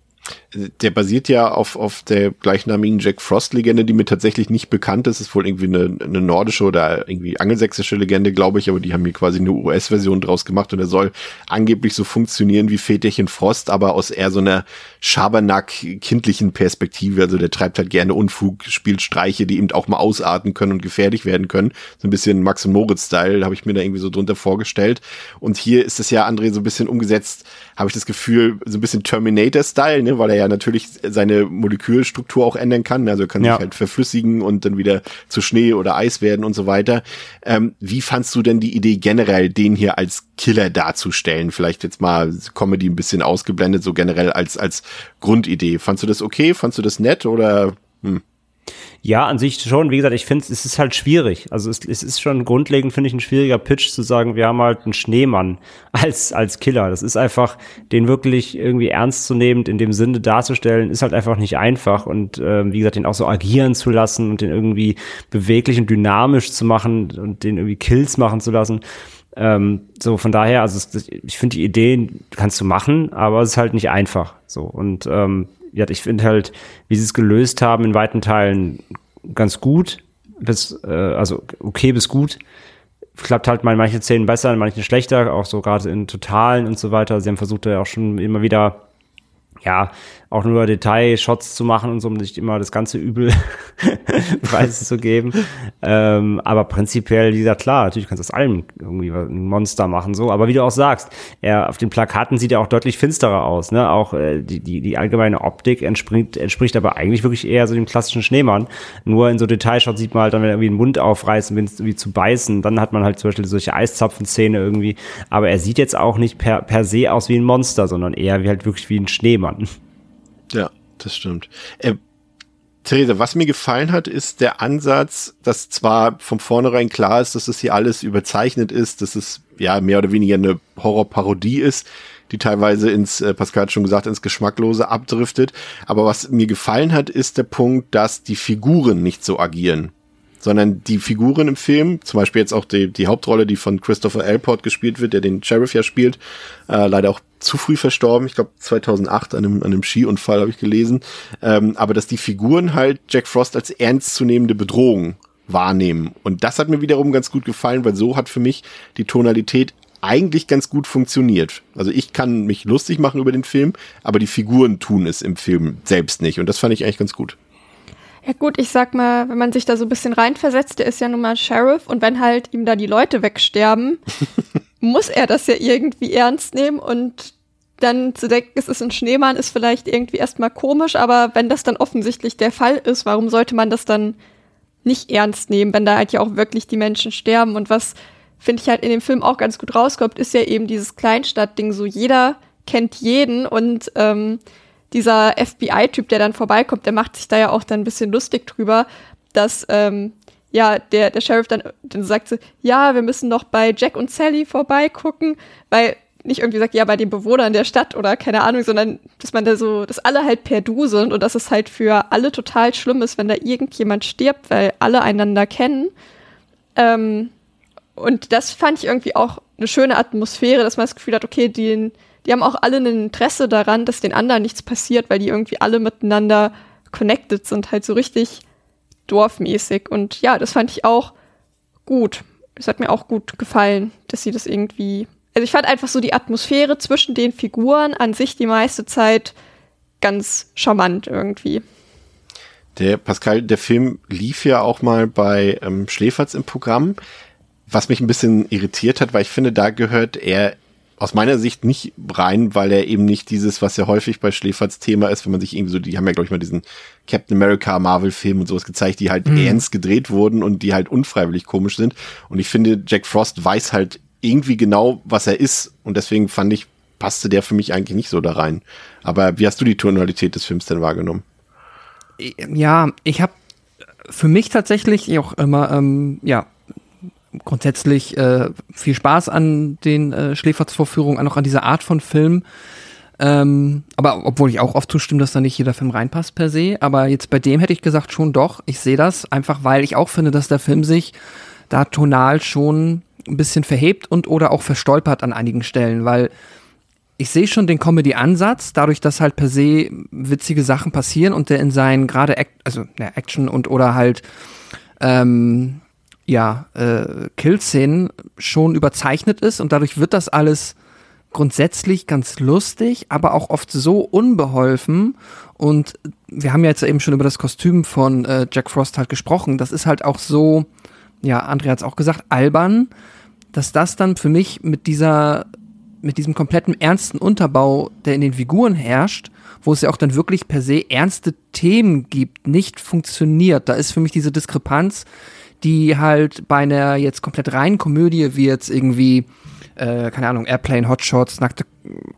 der basiert ja auf, auf der gleichnamigen Jack Frost-Legende, die mir tatsächlich nicht bekannt ist. Ist wohl irgendwie eine, eine nordische oder irgendwie angelsächsische Legende, glaube ich, aber die haben hier quasi eine US-Version draus gemacht und er soll angeblich so funktionieren wie Väterchen Frost, aber aus eher so einer Schabernack-kindlichen Perspektive. Also der treibt halt gerne Unfug, spielt Streiche, die eben auch mal ausarten können und gefährlich werden können. So ein bisschen Max und Moritz-Style habe ich mir da irgendwie so drunter vorgestellt. Und hier ist es ja, André, so ein bisschen umgesetzt, habe ich das Gefühl, so ein bisschen Terminator-Style, ne, weil er ja natürlich seine Molekülstruktur auch ändern kann. Also er kann ja. sich halt verflüssigen und dann wieder zu Schnee oder Eis werden und so weiter. Ähm, wie fandst du denn die Idee generell, den hier als Killer darzustellen? Vielleicht jetzt mal Comedy ein bisschen ausgeblendet, so generell als, als Grundidee. Fandst du das okay? Fandst du das nett oder? Hm? Ja, an sich schon. Wie gesagt, ich finde, es ist halt schwierig. Also es, es ist schon grundlegend, finde ich, ein schwieriger Pitch zu sagen, wir haben halt einen Schneemann als, als Killer. Das ist einfach, den wirklich irgendwie ernst zu nehmen, in dem Sinne darzustellen, ist halt einfach nicht einfach. Und äh, wie gesagt, den auch so agieren zu lassen und den irgendwie beweglich und dynamisch zu machen und den irgendwie Kills machen zu lassen. Ähm, so von daher, also es, ich finde die Ideen kannst du machen, aber es ist halt nicht einfach. So und ähm, ja, ich finde halt, wie sie es gelöst haben, in weiten Teilen ganz gut, bis, äh, also okay bis gut. Klappt halt mal in manchen Szenen besser, in manchen schlechter, auch so gerade in Totalen und so weiter. Sie haben versucht ja auch schon immer wieder ja, auch nur Detailshots zu machen und so, um nicht immer das ganze Übel preiszugeben. ähm, aber prinzipiell, wie gesagt, klar, natürlich kannst du aus allem irgendwie ein Monster machen, so. Aber wie du auch sagst, er auf den Plakaten sieht er auch deutlich finsterer aus, ne? Auch äh, die, die, die allgemeine Optik entspricht, entspricht aber eigentlich wirklich eher so dem klassischen Schneemann. Nur in so Detailshots sieht man halt dann, wenn er irgendwie den Mund aufreißt, wenn es irgendwie zu beißen, dann hat man halt zum Beispiel solche Eiszapfen-Szene irgendwie. Aber er sieht jetzt auch nicht per, per se aus wie ein Monster, sondern eher wie halt wirklich wie ein Schneemann. Ja, das stimmt. Äh, Theresa, was mir gefallen hat, ist der Ansatz, dass zwar von vornherein klar ist, dass es hier alles überzeichnet ist, dass es ja mehr oder weniger eine Horrorparodie ist, die teilweise ins, äh, Pascal hat schon gesagt, ins Geschmacklose abdriftet. Aber was mir gefallen hat, ist der Punkt, dass die Figuren nicht so agieren. sondern die Figuren im Film, zum Beispiel jetzt auch die, die Hauptrolle, die von Christopher Alport gespielt wird, der den Sheriff ja spielt, äh, leider auch zu früh verstorben, ich glaube 2008 an einem, an einem Skiunfall habe ich gelesen, ähm, aber dass die Figuren halt Jack Frost als ernstzunehmende Bedrohung wahrnehmen. Und das hat mir wiederum ganz gut gefallen, weil so hat für mich die Tonalität eigentlich ganz gut funktioniert. Also ich kann mich lustig machen über den Film, aber die Figuren tun es im Film selbst nicht. Und das fand ich eigentlich ganz gut. Ja gut, ich sag mal, wenn man sich da so ein bisschen reinversetzt, der ist ja nun mal Sheriff und wenn halt ihm da die Leute wegsterben, muss er das ja irgendwie ernst nehmen und dann zu denken, es ist ein Schneemann, ist vielleicht irgendwie erstmal komisch, aber wenn das dann offensichtlich der Fall ist, warum sollte man das dann nicht ernst nehmen, wenn da halt ja auch wirklich die Menschen sterben? Und was finde ich halt in dem Film auch ganz gut rauskommt, ist ja eben dieses Kleinstadtding, so jeder kennt jeden und ähm, dieser FBI-Typ, der dann vorbeikommt, der macht sich da ja auch dann ein bisschen lustig drüber, dass ähm, ja der, der Sheriff dann, dann sagt so, ja, wir müssen noch bei Jack und Sally vorbeigucken, weil nicht irgendwie sagt, ja, bei den Bewohnern der Stadt oder keine Ahnung, sondern dass man da so, dass alle halt per Du sind und dass es halt für alle total schlimm ist, wenn da irgendjemand stirbt, weil alle einander kennen. Ähm, und das fand ich irgendwie auch eine schöne Atmosphäre, dass man das Gefühl hat, okay, die, die haben auch alle ein Interesse daran, dass den anderen nichts passiert, weil die irgendwie alle miteinander connected sind, halt so richtig dorfmäßig. Und ja, das fand ich auch gut. Es hat mir auch gut gefallen, dass sie das irgendwie. Also ich fand einfach so die Atmosphäre zwischen den Figuren an sich die meiste Zeit ganz charmant irgendwie. Der Pascal, der Film lief ja auch mal bei ähm, Schläferz im Programm was mich ein bisschen irritiert hat, weil ich finde, da gehört er aus meiner Sicht nicht rein, weil er eben nicht dieses, was ja häufig bei Schläferts Thema ist, wenn man sich irgendwie so, die haben ja, glaube ich, mal diesen Captain America Marvel-Film und sowas gezeigt, die halt mhm. ernst gedreht wurden und die halt unfreiwillig komisch sind. Und ich finde, Jack Frost weiß halt irgendwie genau, was er ist. Und deswegen fand ich, passte der für mich eigentlich nicht so da rein. Aber wie hast du die Tonalität des Films denn wahrgenommen? Ja, ich habe für mich tatsächlich auch immer, ähm, ja, grundsätzlich äh, viel Spaß an den äh, Schläferz-Vorführungen, auch an dieser Art von Film. Ähm, aber obwohl ich auch oft zustimme, dass da nicht jeder Film reinpasst per se. Aber jetzt bei dem hätte ich gesagt, schon doch, ich sehe das, einfach weil ich auch finde, dass der Film sich da tonal schon ein bisschen verhebt und oder auch verstolpert an einigen Stellen, weil ich sehe schon den Comedy-Ansatz, dadurch, dass halt per se witzige Sachen passieren und der in seinen gerade, also ja, Action und oder halt ähm, ja, äh, Killszenen schon überzeichnet ist und dadurch wird das alles grundsätzlich ganz lustig, aber auch oft so unbeholfen. Und wir haben ja jetzt eben schon über das Kostüm von äh, Jack Frost halt gesprochen. Das ist halt auch so, ja, Andrea hat es auch gesagt, albern, dass das dann für mich mit dieser, mit diesem kompletten ernsten Unterbau, der in den Figuren herrscht, wo es ja auch dann wirklich per se ernste Themen gibt, nicht funktioniert. Da ist für mich diese Diskrepanz die halt bei einer jetzt komplett reinen Komödie wie jetzt irgendwie, äh, keine Ahnung, Airplane, Hotshots, Nackte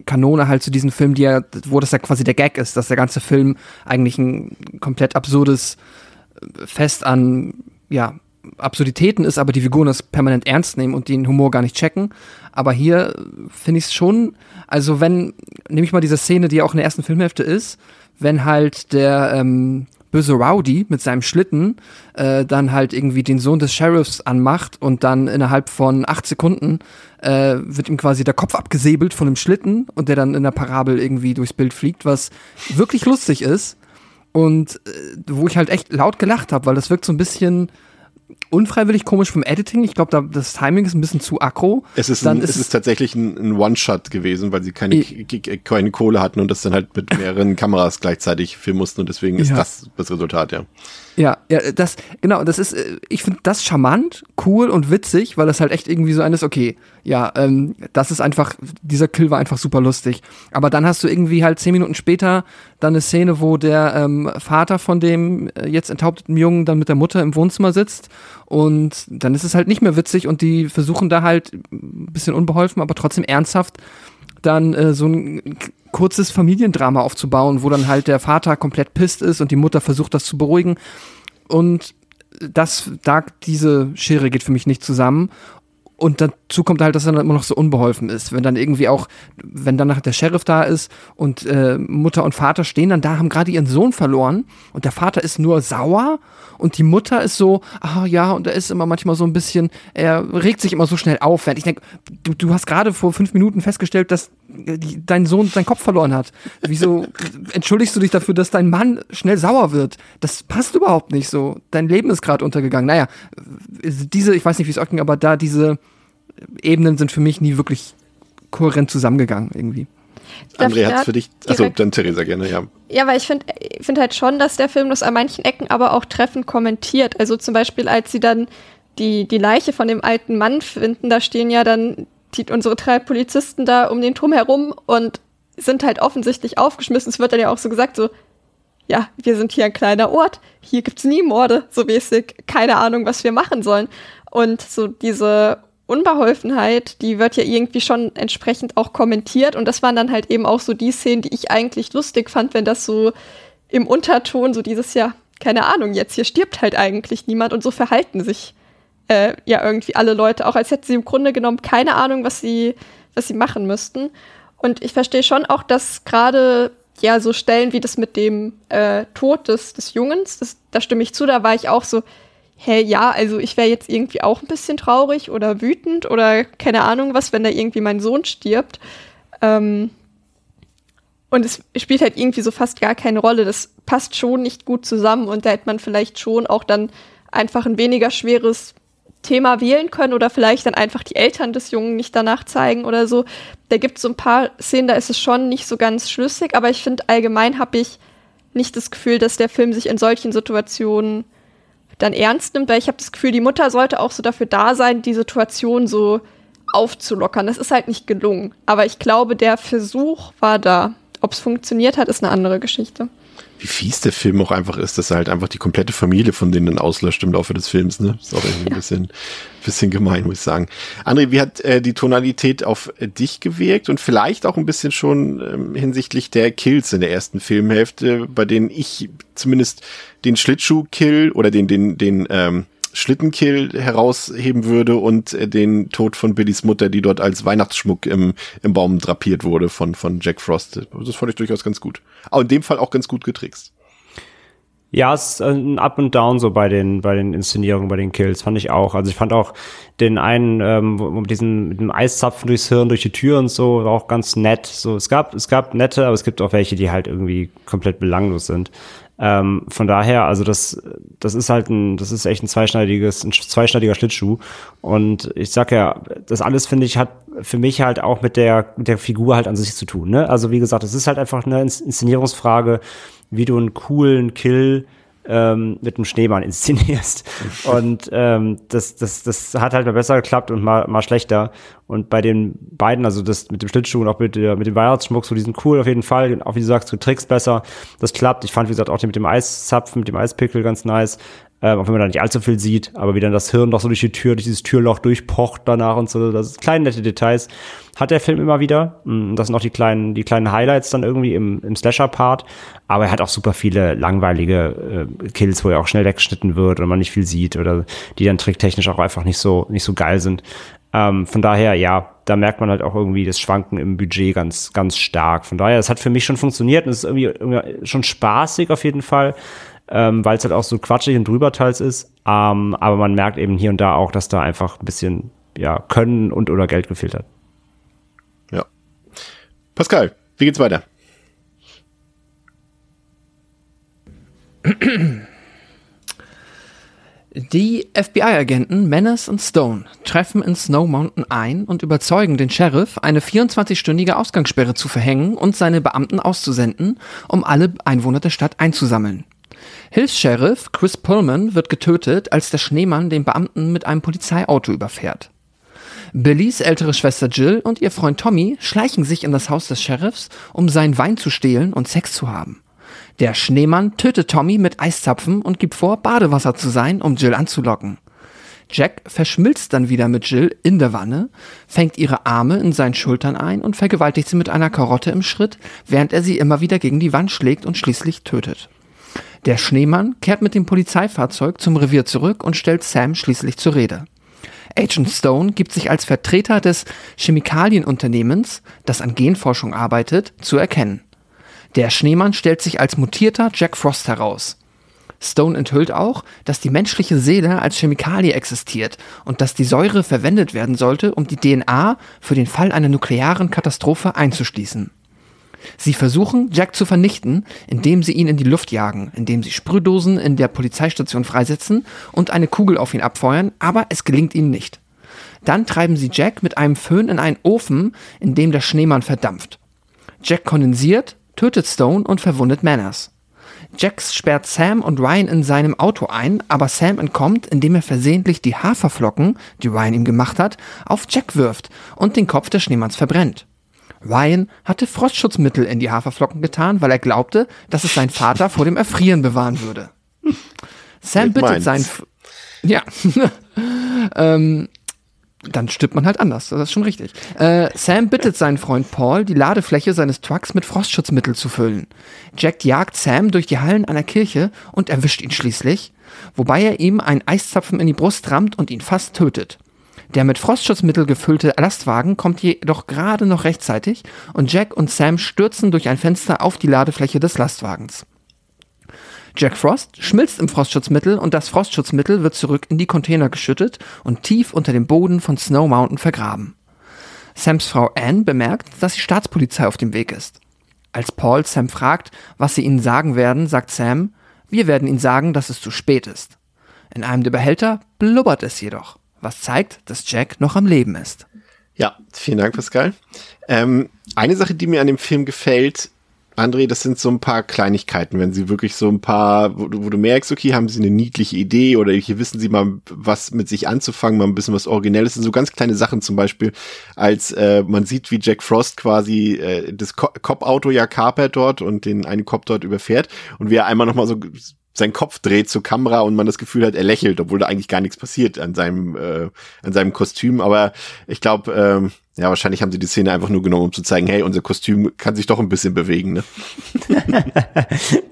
Kanone halt zu diesen Filmen, die ja, wo das ja quasi der Gag ist, dass der ganze Film eigentlich ein komplett absurdes äh, Fest an, ja, Absurditäten ist, aber die Figuren das permanent ernst nehmen und den Humor gar nicht checken. Aber hier finde ich es schon, also wenn, nehme ich mal diese Szene, die auch in der ersten Filmhälfte ist, wenn halt der ähm, böse Rowdy mit seinem Schlitten äh, dann halt irgendwie den Sohn des Sheriffs anmacht und dann innerhalb von acht Sekunden äh, wird ihm quasi der Kopf abgesäbelt von dem Schlitten und der dann in der Parabel irgendwie durchs Bild fliegt, was wirklich lustig ist und äh, wo ich halt echt laut gelacht habe, weil das wirkt so ein bisschen unfreiwillig komisch vom Editing. Ich glaube, das Timing ist ein bisschen zu aggro. Es ist, dann ein, ist es ist tatsächlich ein, ein One-Shot gewesen, weil sie keine, keine Kohle hatten und das dann halt mit mehreren Kameras gleichzeitig filmen mussten und deswegen ist ja. das das Resultat, ja. Ja, ja, das, genau, das ist, äh, ich finde das charmant, cool und witzig, weil das halt echt irgendwie so eines, okay, ja, ähm, das ist einfach, dieser Kill war einfach super lustig. Aber dann hast du irgendwie halt zehn Minuten später dann eine Szene, wo der ähm, Vater von dem äh, jetzt enthaupteten Jungen dann mit der Mutter im Wohnzimmer sitzt und dann ist es halt nicht mehr witzig und die versuchen da halt ein bisschen unbeholfen, aber trotzdem ernsthaft dann äh, so ein kurzes Familiendrama aufzubauen, wo dann halt der Vater komplett pisst ist und die Mutter versucht, das zu beruhigen. Und das, da, diese Schere geht für mich nicht zusammen. Und dazu kommt halt, dass er dann immer noch so unbeholfen ist. Wenn dann irgendwie auch, wenn dann der Sheriff da ist und äh, Mutter und Vater stehen dann da, haben gerade ihren Sohn verloren und der Vater ist nur sauer und die Mutter ist so, ah ja, und er ist immer manchmal so ein bisschen, er regt sich immer so schnell auf. Ich denke, du, du hast gerade vor fünf Minuten festgestellt, dass dein Sohn seinen Kopf verloren hat. Wieso entschuldigst du dich dafür, dass dein Mann schnell sauer wird? Das passt überhaupt nicht so. Dein Leben ist gerade untergegangen. Naja, diese, ich weiß nicht, wie es euch ging, aber da diese Ebenen sind für mich nie wirklich kohärent zusammengegangen irgendwie. André hat für dich, also dann Theresa gerne, ja. Ja, weil ich finde find halt schon, dass der Film das an manchen Ecken aber auch treffend kommentiert. Also zum Beispiel, als sie dann die, die Leiche von dem alten Mann finden, da stehen ja dann die, unsere drei Polizisten da um den Turm herum und sind halt offensichtlich aufgeschmissen. Es wird dann ja auch so gesagt, so, ja, wir sind hier ein kleiner Ort, hier gibt's nie Morde, so mäßig, keine Ahnung, was wir machen sollen. Und so diese Unbeholfenheit, die wird ja irgendwie schon entsprechend auch kommentiert. Und das waren dann halt eben auch so die Szenen, die ich eigentlich lustig fand, wenn das so im Unterton so dieses Jahr, keine Ahnung, jetzt hier stirbt halt eigentlich niemand und so verhalten sich äh, ja irgendwie alle Leute, auch als hätten sie im Grunde genommen keine Ahnung, was sie, was sie machen müssten. Und ich verstehe schon auch, dass gerade ja so Stellen wie das mit dem äh, Tod des, des Jungens, das, da stimme ich zu, da war ich auch so, hey, ja, also ich wäre jetzt irgendwie auch ein bisschen traurig oder wütend oder keine Ahnung was, wenn da irgendwie mein Sohn stirbt. Ähm, und es spielt halt irgendwie so fast gar keine Rolle. Das passt schon nicht gut zusammen und da hätte man vielleicht schon auch dann einfach ein weniger schweres Thema wählen können oder vielleicht dann einfach die Eltern des Jungen nicht danach zeigen oder so. Da gibt es so ein paar Szenen, da ist es schon nicht so ganz schlüssig, aber ich finde allgemein habe ich nicht das Gefühl, dass der Film sich in solchen Situationen dann ernst nimmt, weil ich habe das Gefühl, die Mutter sollte auch so dafür da sein, die Situation so aufzulockern. Das ist halt nicht gelungen. Aber ich glaube, der Versuch war da. Ob es funktioniert hat, ist eine andere Geschichte. Wie fies der Film auch einfach ist, dass er halt einfach die komplette Familie von denen dann auslöscht im Laufe des Films, ne? Ist auch irgendwie ein bisschen, bisschen gemein, muss ich sagen. André, wie hat äh, die Tonalität auf äh, dich gewirkt und vielleicht auch ein bisschen schon ähm, hinsichtlich der Kills in der ersten Filmhälfte, bei denen ich zumindest den Schlittschuh-Kill oder den, den, den ähm, Schlittenkill herausheben würde und äh, den Tod von Billys Mutter, die dort als Weihnachtsschmuck im, im Baum drapiert wurde von, von Jack Frost. Das fand ich durchaus ganz gut. Aber in dem Fall auch ganz gut getrickst. Ja, es ist ein Up und Down so bei den bei den Inszenierungen, bei den Kills fand ich auch. Also ich fand auch den einen ähm, mit diesen mit dem Eiszapfen durchs Hirn durch die Tür und so war auch ganz nett. So es gab es gab nette, aber es gibt auch welche, die halt irgendwie komplett belanglos sind. Ähm, von daher, also das, das ist halt ein, das ist echt ein zweischneidiges, ein zweischneidiger Schlittschuh. Und ich sag ja, das alles finde ich hat für mich halt auch mit der, mit der Figur halt an sich zu tun. Ne? Also wie gesagt, es ist halt einfach eine Inszenierungsfrage, wie du einen coolen Kill ähm, mit einem Schneemann inszenierst. Und ähm, das, das, das hat halt mal besser geklappt und mal, mal schlechter. Und bei den beiden, also das mit dem Schlittschuh und auch mit, der, mit dem Weihnachtsschmuck, so die sind cool auf jeden Fall. Auch wie du sagst, du trickst besser. Das klappt. Ich fand, wie gesagt, auch den mit dem Eiszapfen, mit dem Eispickel ganz nice. Ähm, auch wenn man da nicht allzu viel sieht, aber wie dann das Hirn doch so durch die Tür, durch dieses Türloch durchpocht danach und so, das sind kleine nette Details. Hat der Film immer wieder. Mm, das sind auch die kleinen, die kleinen Highlights dann irgendwie im, im Slasher-Part. Aber er hat auch super viele langweilige äh, Kills, wo er auch schnell weggeschnitten wird oder man nicht viel sieht oder die dann tricktechnisch auch einfach nicht so, nicht so geil sind. Ähm, von daher, ja, da merkt man halt auch irgendwie das Schwanken im Budget ganz, ganz stark. Von daher, es hat für mich schon funktioniert und es ist irgendwie, irgendwie schon spaßig auf jeden Fall ähm, weil es halt auch so quatschig und drüber teils ist. Ähm, aber man merkt eben hier und da auch, dass da einfach ein bisschen ja, Können und oder Geld gefehlt hat. Ja. Pascal, wie geht's weiter? Die FBI-Agenten Menace und Stone treffen in Snow Mountain ein und überzeugen den Sheriff, eine 24-stündige Ausgangssperre zu verhängen und seine Beamten auszusenden, um alle Einwohner der Stadt einzusammeln. Hilfs-Sheriff Chris Pullman wird getötet, als der Schneemann den Beamten mit einem Polizeiauto überfährt. Billys ältere Schwester Jill und ihr Freund Tommy schleichen sich in das Haus des Sheriffs, um seinen Wein zu stehlen und Sex zu haben. Der Schneemann tötet Tommy mit Eiszapfen und gibt vor, Badewasser zu sein, um Jill anzulocken. Jack verschmilzt dann wieder mit Jill in der Wanne, fängt ihre Arme in seinen Schultern ein und vergewaltigt sie mit einer Karotte im Schritt, während er sie immer wieder gegen die Wand schlägt und schließlich tötet. Der Schneemann kehrt mit dem Polizeifahrzeug zum Revier zurück und stellt Sam schließlich zur Rede. Agent Stone gibt sich als Vertreter des Chemikalienunternehmens, das an Genforschung arbeitet, zu erkennen. Der Schneemann stellt sich als mutierter Jack Frost heraus. Stone enthüllt auch, dass die menschliche Seele als Chemikalie existiert und dass die Säure verwendet werden sollte, um die DNA für den Fall einer nuklearen Katastrophe einzuschließen. Sie versuchen, Jack zu vernichten, indem sie ihn in die Luft jagen, indem sie Sprühdosen in der Polizeistation freisetzen und eine Kugel auf ihn abfeuern, aber es gelingt ihnen nicht. Dann treiben sie Jack mit einem Föhn in einen Ofen, in dem der Schneemann verdampft. Jack kondensiert, tötet Stone und verwundet Manners. Jack sperrt Sam und Ryan in seinem Auto ein, aber Sam entkommt, indem er versehentlich die Haferflocken, die Ryan ihm gemacht hat, auf Jack wirft und den Kopf des Schneemanns verbrennt. Ryan hatte Frostschutzmittel in die Haferflocken getan, weil er glaubte, dass es sein Vater vor dem Erfrieren bewahren würde. Sam Mit bittet meins. seinen, F ja, ähm, dann stirbt man halt anders, das ist schon richtig. Äh, Sam bittet seinen Freund Paul, die Ladefläche seines Trucks mit Frostschutzmittel zu füllen. Jack jagt Sam durch die Hallen einer Kirche und erwischt ihn schließlich, wobei er ihm einen Eiszapfen in die Brust rammt und ihn fast tötet. Der mit Frostschutzmittel gefüllte Lastwagen kommt jedoch gerade noch rechtzeitig und Jack und Sam stürzen durch ein Fenster auf die Ladefläche des Lastwagens. Jack Frost schmilzt im Frostschutzmittel und das Frostschutzmittel wird zurück in die Container geschüttet und tief unter dem Boden von Snow Mountain vergraben. Sams Frau Anne bemerkt, dass die Staatspolizei auf dem Weg ist. Als Paul Sam fragt, was sie ihnen sagen werden, sagt Sam, wir werden ihnen sagen, dass es zu spät ist. In einem der Behälter blubbert es jedoch, was zeigt, dass Jack noch am Leben ist. Ja, vielen Dank, Pascal. Ähm, eine Sache, die mir an dem Film gefällt, André, das sind so ein paar Kleinigkeiten, wenn sie wirklich so ein paar, wo, du- wo du merkst, okay, haben sie eine niedliche Idee oder hier wissen sie mal was mit sich anzufangen, mal ein bisschen was Originelles. Sind so ganz kleine Sachen zum Beispiel, als äh, man sieht, wie Jack Frost quasi äh, das Co- Cop-Auto ja kapert dort und den einen Cop dort überfährt und wie er einmal nochmal so seinen Kopf dreht zur Kamera und man das Gefühl hat, er lächelt, obwohl da eigentlich gar nichts passiert an seinem äh, an seinem Kostüm. Aber ich glaube, ähm, ja, wahrscheinlich haben sie die Szene einfach nur genommen, um zu zeigen, hey, unser Kostüm kann sich doch ein bisschen bewegen. Ne?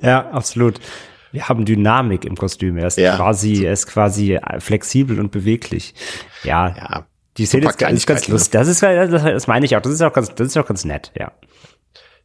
Ja, absolut. Wir haben Dynamik im Kostüm. Er ist Ja. quasi, er ist quasi äh, flexibel und beweglich. Ja. Ja, Die Szene paar ist, ganz- ist ganz lustig. Das ist, das, das meine ich auch. Das ist auch ganz, das ist auch ganz nett, ja.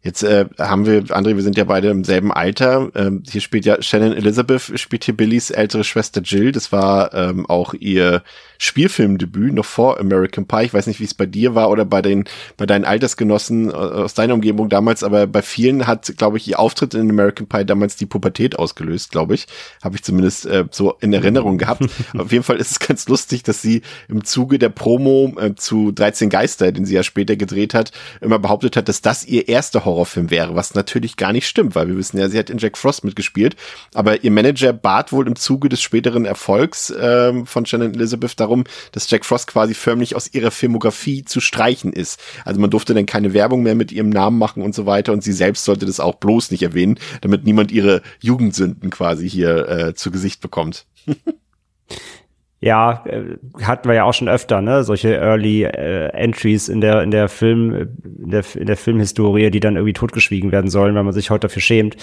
Jetzt äh, haben wir, André, wir sind ja beide im selben Alter. Ähm, hier spielt ja Shannon Elizabeth, spielt hier Billys ältere Schwester Jill. Das war ähm, auch ihr Spielfilmdebüt noch vor American Pie. Ich weiß nicht, wie es bei dir war oder bei den bei deinen Altersgenossen äh, aus deiner Umgebung damals, aber bei vielen hat, glaube ich, ihr Auftritt in American Pie damals die Pubertät ausgelöst, glaube ich. Habe ich zumindest äh, so in Erinnerung gehabt. Auf jeden Fall ist es ganz lustig, dass sie im Zuge der Promo äh, zu 13 Geister, den sie ja später gedreht hat, immer behauptet hat, dass das ihr erster Horrorfilm wäre, was natürlich gar nicht stimmt, weil wir wissen ja, sie hat in Jack Frost mitgespielt, aber ihr Manager bat wohl im Zuge des späteren Erfolgs ähm, von Shannon Elizabeth darum, dass Jack Frost quasi förmlich aus ihrer Filmografie zu streichen ist. Also man durfte dann keine Werbung mehr mit ihrem Namen machen und so weiter und sie selbst sollte das auch bloß nicht erwähnen, damit niemand ihre Jugendsünden quasi hier äh, zu Gesicht bekommt. Ja, äh, hatten wir ja auch schon öfter, ne? Solche Early äh, Entries in der in der Film in der in der Filmhistorie, die dann irgendwie totgeschwiegen werden sollen, weil man sich heute dafür schämt.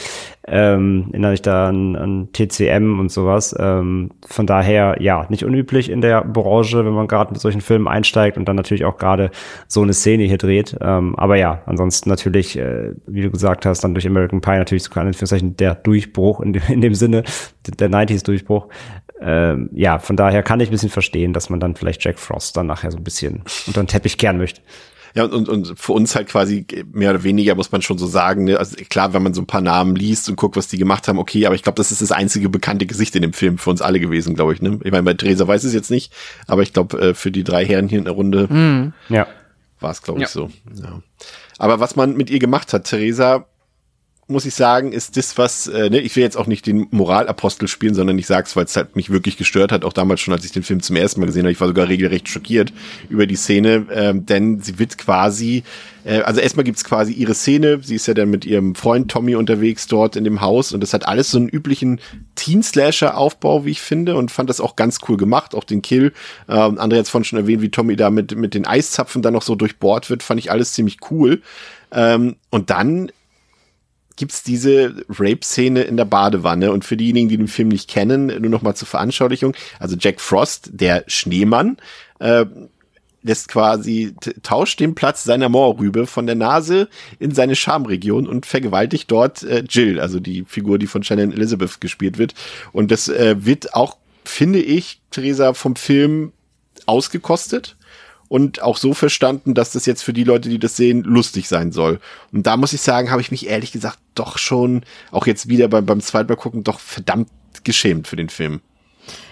Ähm, erinnere ich da an, an TCM und sowas. Ähm, von daher ja, nicht unüblich in der Branche, wenn man gerade mit solchen Filmen einsteigt und dann natürlich auch gerade so eine Szene hier dreht. Ähm, aber ja, ansonsten natürlich, äh, wie du gesagt hast, dann durch American Pie natürlich sogar in der Durchbruch in dem, in dem Sinne, der 90s Durchbruch ähm, ja, von daher kann ich ein bisschen verstehen, dass man dann vielleicht Jack Frost dann nachher so ein bisschen unter den Teppich kehren möchte. Ja, und, und für uns halt quasi mehr oder weniger, muss man schon so sagen, ne? also klar, wenn man so ein paar Namen liest und guckt, was die gemacht haben, okay, aber ich glaube, das ist das einzige bekannte Gesicht in dem Film für uns alle gewesen, glaube ich. Ne? Ich meine, bei Theresa weiß es jetzt nicht, aber ich glaube, äh, für die drei Herren hier in der Runde Ja. war es, glaube ich, Ja. so. Ja. Aber was man mit ihr gemacht hat, Theresa, muss ich sagen, ist das, was, äh, ne, ich will jetzt auch nicht den Moralapostel spielen, sondern ich sag's, weil es halt mich wirklich gestört hat, auch damals schon, als ich den Film zum ersten Mal gesehen habe. Ich war sogar regelrecht schockiert über die Szene, ähm, denn sie wird quasi, äh, also erstmal gibt's quasi ihre Szene, sie ist ja dann mit ihrem Freund Tommy unterwegs dort in dem Haus und das hat alles so einen üblichen Teen-Slasher-Aufbau, wie ich finde, und fand das auch ganz cool gemacht, auch den Kill. Ähm, André hat vorhin schon erwähnt, wie Tommy da mit, mit den Eiszapfen dann noch so durchbohrt wird, fand ich alles ziemlich cool. Ähm, und dann gibt's diese Rape-Szene in der Badewanne. Und für diejenigen, die den Film nicht kennen, nur noch mal zur Veranschaulichung. Also Jack Frost, der Schneemann, äh, lässt quasi, tauscht den Platz seiner Moorrübe von der Nase in seine Schamregion und vergewaltigt dort äh, Jill, also die Figur, die von Shannon Elizabeth gespielt wird. Und das äh, wird auch, finde ich, Theresa, vom Film ausgekostet und auch so verstanden, dass das jetzt für die Leute, die das sehen, lustig sein soll. Und da muss ich sagen, habe ich mich ehrlich gesagt doch schon, auch jetzt wieder beim, beim zweiten Mal gucken, doch verdammt geschämt für den Film.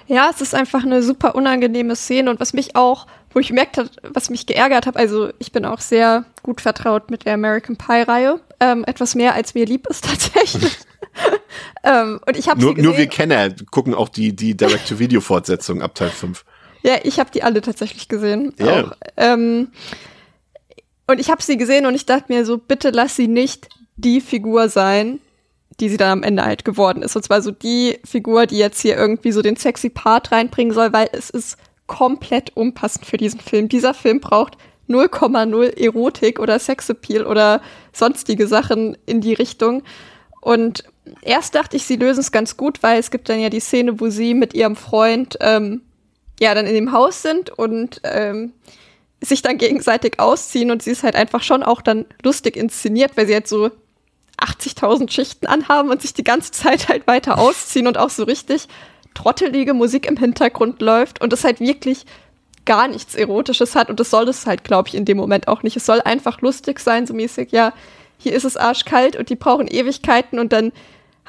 Ja, es ist einfach eine super unangenehme Szene und was mich auch, wo ich gemerkt habe, was mich geärgert hat, also ich bin auch sehr gut vertraut mit der American Pie Reihe, ähm, etwas mehr als mir lieb ist tatsächlich. ähm, und ich habe nur, nur wir Kenner gucken auch die die Direct-to-Video-Fortsetzung ab Teil 5. Ja, ich habe die alle tatsächlich gesehen. Ja. Auch. Ähm, und ich habe sie gesehen und ich dachte mir so, bitte lass sie nicht die Figur sein, die sie dann am Ende halt geworden ist. Und zwar so die Figur, die jetzt hier irgendwie so den sexy Part reinbringen soll, weil es ist komplett unpassend für diesen Film. Dieser Film braucht 0,0 Erotik oder Sexappeal oder sonstige Sachen in die Richtung. Und erst dachte ich, sie lösen es ganz gut, weil es gibt dann ja die Szene, wo sie mit ihrem Freund ähm, ja dann in dem Haus sind und ähm, sich dann gegenseitig ausziehen und sie ist halt einfach schon auch dann lustig inszeniert, weil sie halt so 80.000 Schichten anhaben und sich die ganze Zeit halt weiter ausziehen und auch so richtig trottelige Musik im Hintergrund läuft und es halt wirklich gar nichts Erotisches hat und das soll es halt, glaube ich, in dem Moment auch nicht. Es soll einfach lustig sein, so mäßig, ja, hier ist es arschkalt und die brauchen Ewigkeiten und dann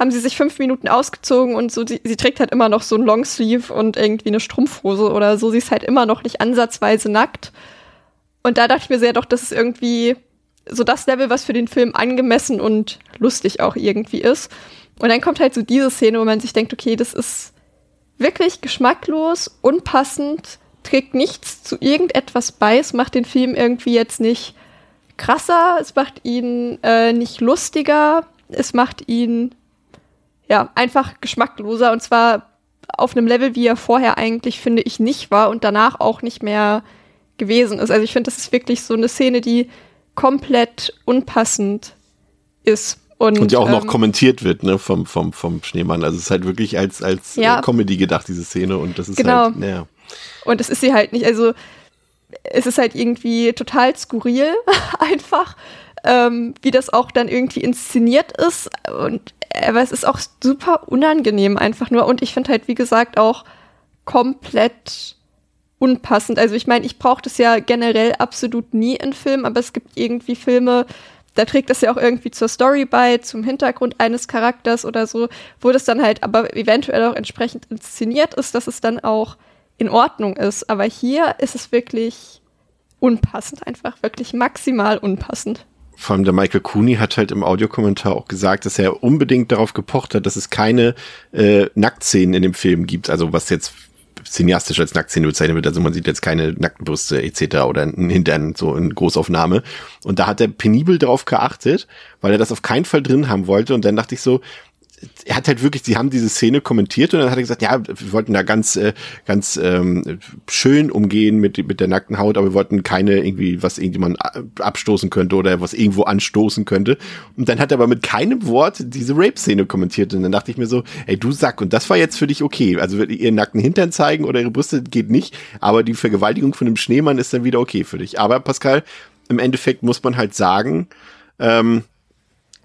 haben sie sich fünf Minuten ausgezogen und so, sie, sie trägt halt immer noch so ein Longsleeve und irgendwie eine Strumpfhose oder so. Sie ist halt immer noch nicht ansatzweise nackt. Und da dachte ich mir sehr doch, das ist irgendwie so das Level, was für den Film angemessen und lustig auch irgendwie ist. Und dann kommt halt so diese Szene, wo man sich denkt, okay, das ist wirklich geschmacklos, unpassend, trägt nichts zu irgendetwas bei. Es macht den Film irgendwie jetzt nicht krasser, es macht ihn äh, nicht lustiger, es macht ihn ja einfach geschmackloser und zwar auf einem Level, wie er vorher eigentlich, finde ich, nicht war und danach auch nicht mehr gewesen ist. Also ich finde, das ist wirklich so eine Szene, die komplett unpassend ist. Und, Und die auch noch ähm, kommentiert wird, ne, vom, vom, vom Schneemann. Also es ist halt wirklich als, als Ja. äh, Comedy gedacht, diese Szene. Und das ist Genau. halt, naja. Und das ist sie halt nicht. Also es ist halt irgendwie total skurril einfach, ähm, wie das auch dann irgendwie inszeniert ist. Und aber es ist auch super unangenehm einfach nur. Und ich finde halt, wie gesagt, auch komplett unpassend. Also ich meine, ich brauche das ja generell absolut nie in Filmen, aber es gibt irgendwie Filme, da trägt das ja auch irgendwie zur Story bei, zum Hintergrund eines Charakters oder so, wo das dann halt aber eventuell auch entsprechend inszeniert ist, dass es dann auch in Ordnung ist. Aber hier ist es wirklich unpassend, einfach wirklich maximal unpassend. Vor allem der Michael Cooney hat halt im Audiokommentar auch gesagt, dass er unbedingt darauf gepocht hat, dass es keine äh, Nacktszenen in dem Film gibt. Also was jetzt cineastisch als Nacktszene bezeichnet wird. Also man sieht jetzt keine nackten Brüste etc. oder einen Hintern so in Großaufnahme. Und da hat er penibel darauf geachtet, weil er das auf keinen Fall drin haben wollte. Und dann dachte ich so, er hat halt wirklich, sie haben diese Szene kommentiert und dann hat er gesagt, ja, wir wollten da ganz, äh, ganz ähm, schön umgehen mit, mit der nackten Haut, aber wir wollten keine irgendwie, was irgendjemand abstoßen könnte oder was irgendwo anstoßen könnte. Und dann hat er aber mit keinem Wort diese Rape-Szene kommentiert und dann dachte ich mir so, ey, du Sack, und das war jetzt für dich okay. Also ihren nackten Hintern zeigen oder ihre Brüste geht nicht, aber die Vergewaltigung von einem Schneemann ist dann wieder okay für dich. Aber Pascal, im Endeffekt muss man halt sagen, ähm,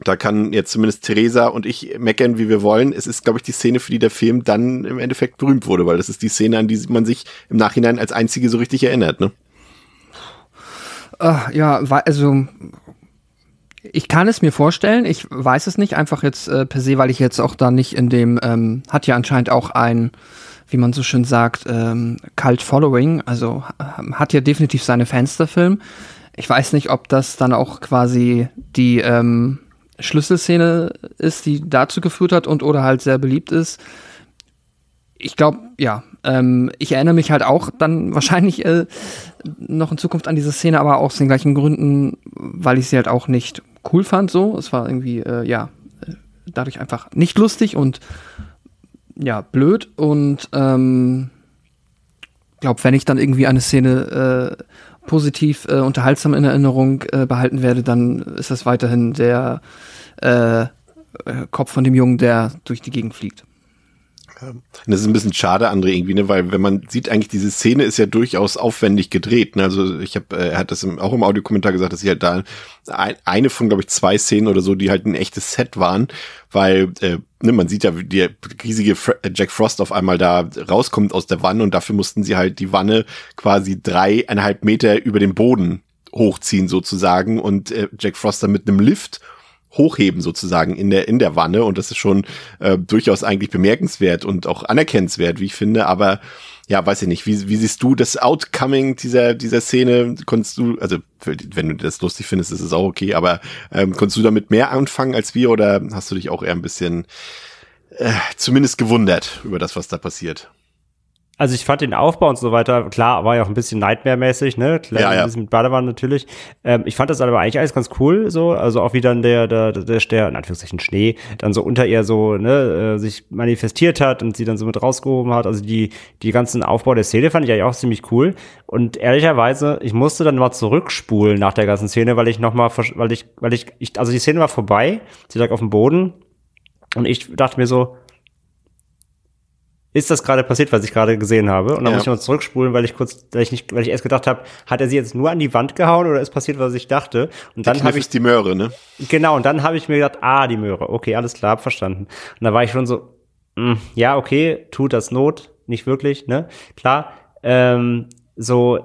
da kann jetzt zumindest Theresa und ich meckern, wie wir wollen. Es ist, glaube ich, die Szene, für die der Film dann im Endeffekt berühmt wurde, weil das ist die Szene, an die man sich im Nachhinein als einzige so richtig erinnert. Ne? Ah, ja, wa- also ich kann es mir vorstellen, ich weiß es nicht, einfach jetzt äh, per se, weil ich jetzt auch da nicht in dem, ähm, hat ja anscheinend auch ein, wie man so schön sagt, ähm, Cult Following, also äh, hat ja definitiv seine Fans der Film. Ich weiß nicht, ob das dann auch quasi die ähm, Schlüsselszene ist, die dazu geführt hat und oder halt sehr beliebt ist. Ich glaube, ja. Ähm, ich erinnere mich halt auch dann wahrscheinlich äh, noch in Zukunft an diese Szene, aber aus den gleichen Gründen, weil ich sie halt auch nicht cool fand. So, es war irgendwie äh, ja äh, dadurch einfach nicht lustig und ja blöd und ähm, glaube, wenn ich dann irgendwie eine Szene äh, positiv äh, unterhaltsam in Erinnerung äh, behalten werde, dann ist das weiterhin sehr äh, äh, Kopf von dem Jungen, der durch die Gegend fliegt. Und das ist ein bisschen schade, André, irgendwie, ne? weil wenn man sieht, eigentlich diese Szene ist ja durchaus aufwendig gedreht. Ne? Also ich habe, äh, er hat das im, auch im Audiokommentar gesagt, dass sie halt da ein, eine von, glaube ich, zwei Szenen oder so, die halt ein echtes Set waren, weil äh, ne, man sieht ja, wie der riesige Fr Jack Frost auf einmal da rauskommt aus der Wanne und dafür mussten sie halt die Wanne quasi dreieinhalb Meter über den Boden hochziehen sozusagen und äh, Jack Frost dann mit einem Lift hochheben sozusagen in der in der Wanne und das ist schon äh, durchaus eigentlich bemerkenswert und auch anerkennenswert, wie ich finde, aber ja, weiß ich nicht, wie, wie siehst du das Outcoming dieser dieser Szene? Konntest du, also wenn du das lustig findest, ist es auch okay, aber ähm, konntest du damit mehr anfangen als wir oder hast du dich auch eher ein bisschen äh, zumindest gewundert über das, was da passiert? Also ich fand den Aufbau und so weiter, klar, war ja auch ein bisschen Nightmare-mäßig, ne? Klar, ja, ja. Ein bisschen mit Badewanne natürlich. Ähm, ich fand das aber eigentlich alles ganz cool, so, also auch wie dann der, der, der, der, in Anführungszeichen Schnee, dann so unter ihr so, ne, äh, sich manifestiert hat und sie dann so mit rausgehoben hat. Also die, die ganzen Aufbau der Szene fand ich eigentlich auch ziemlich cool. Und ehrlicherweise, ich musste dann mal zurückspulen nach der ganzen Szene, weil ich noch mal, weil ich, weil ich, ich also die Szene war vorbei, sie lag auf dem Boden und ich dachte mir so, ist das gerade passiert, was ich gerade gesehen habe? Und dann Ja. muss ich noch zurückspulen, weil ich kurz, weil ich nicht, weil ich erst gedacht habe, hat er sie jetzt nur an die Wand gehauen oder ist passiert, was ich dachte? Und dann habe ich die Möhre, ne? genau, und dann habe ich mir gedacht, ah, die Möhre, okay, alles klar, hab verstanden. Und da war ich schon so, mh, ja, okay, tut das Not, nicht wirklich, ne? Klar, ähm, so,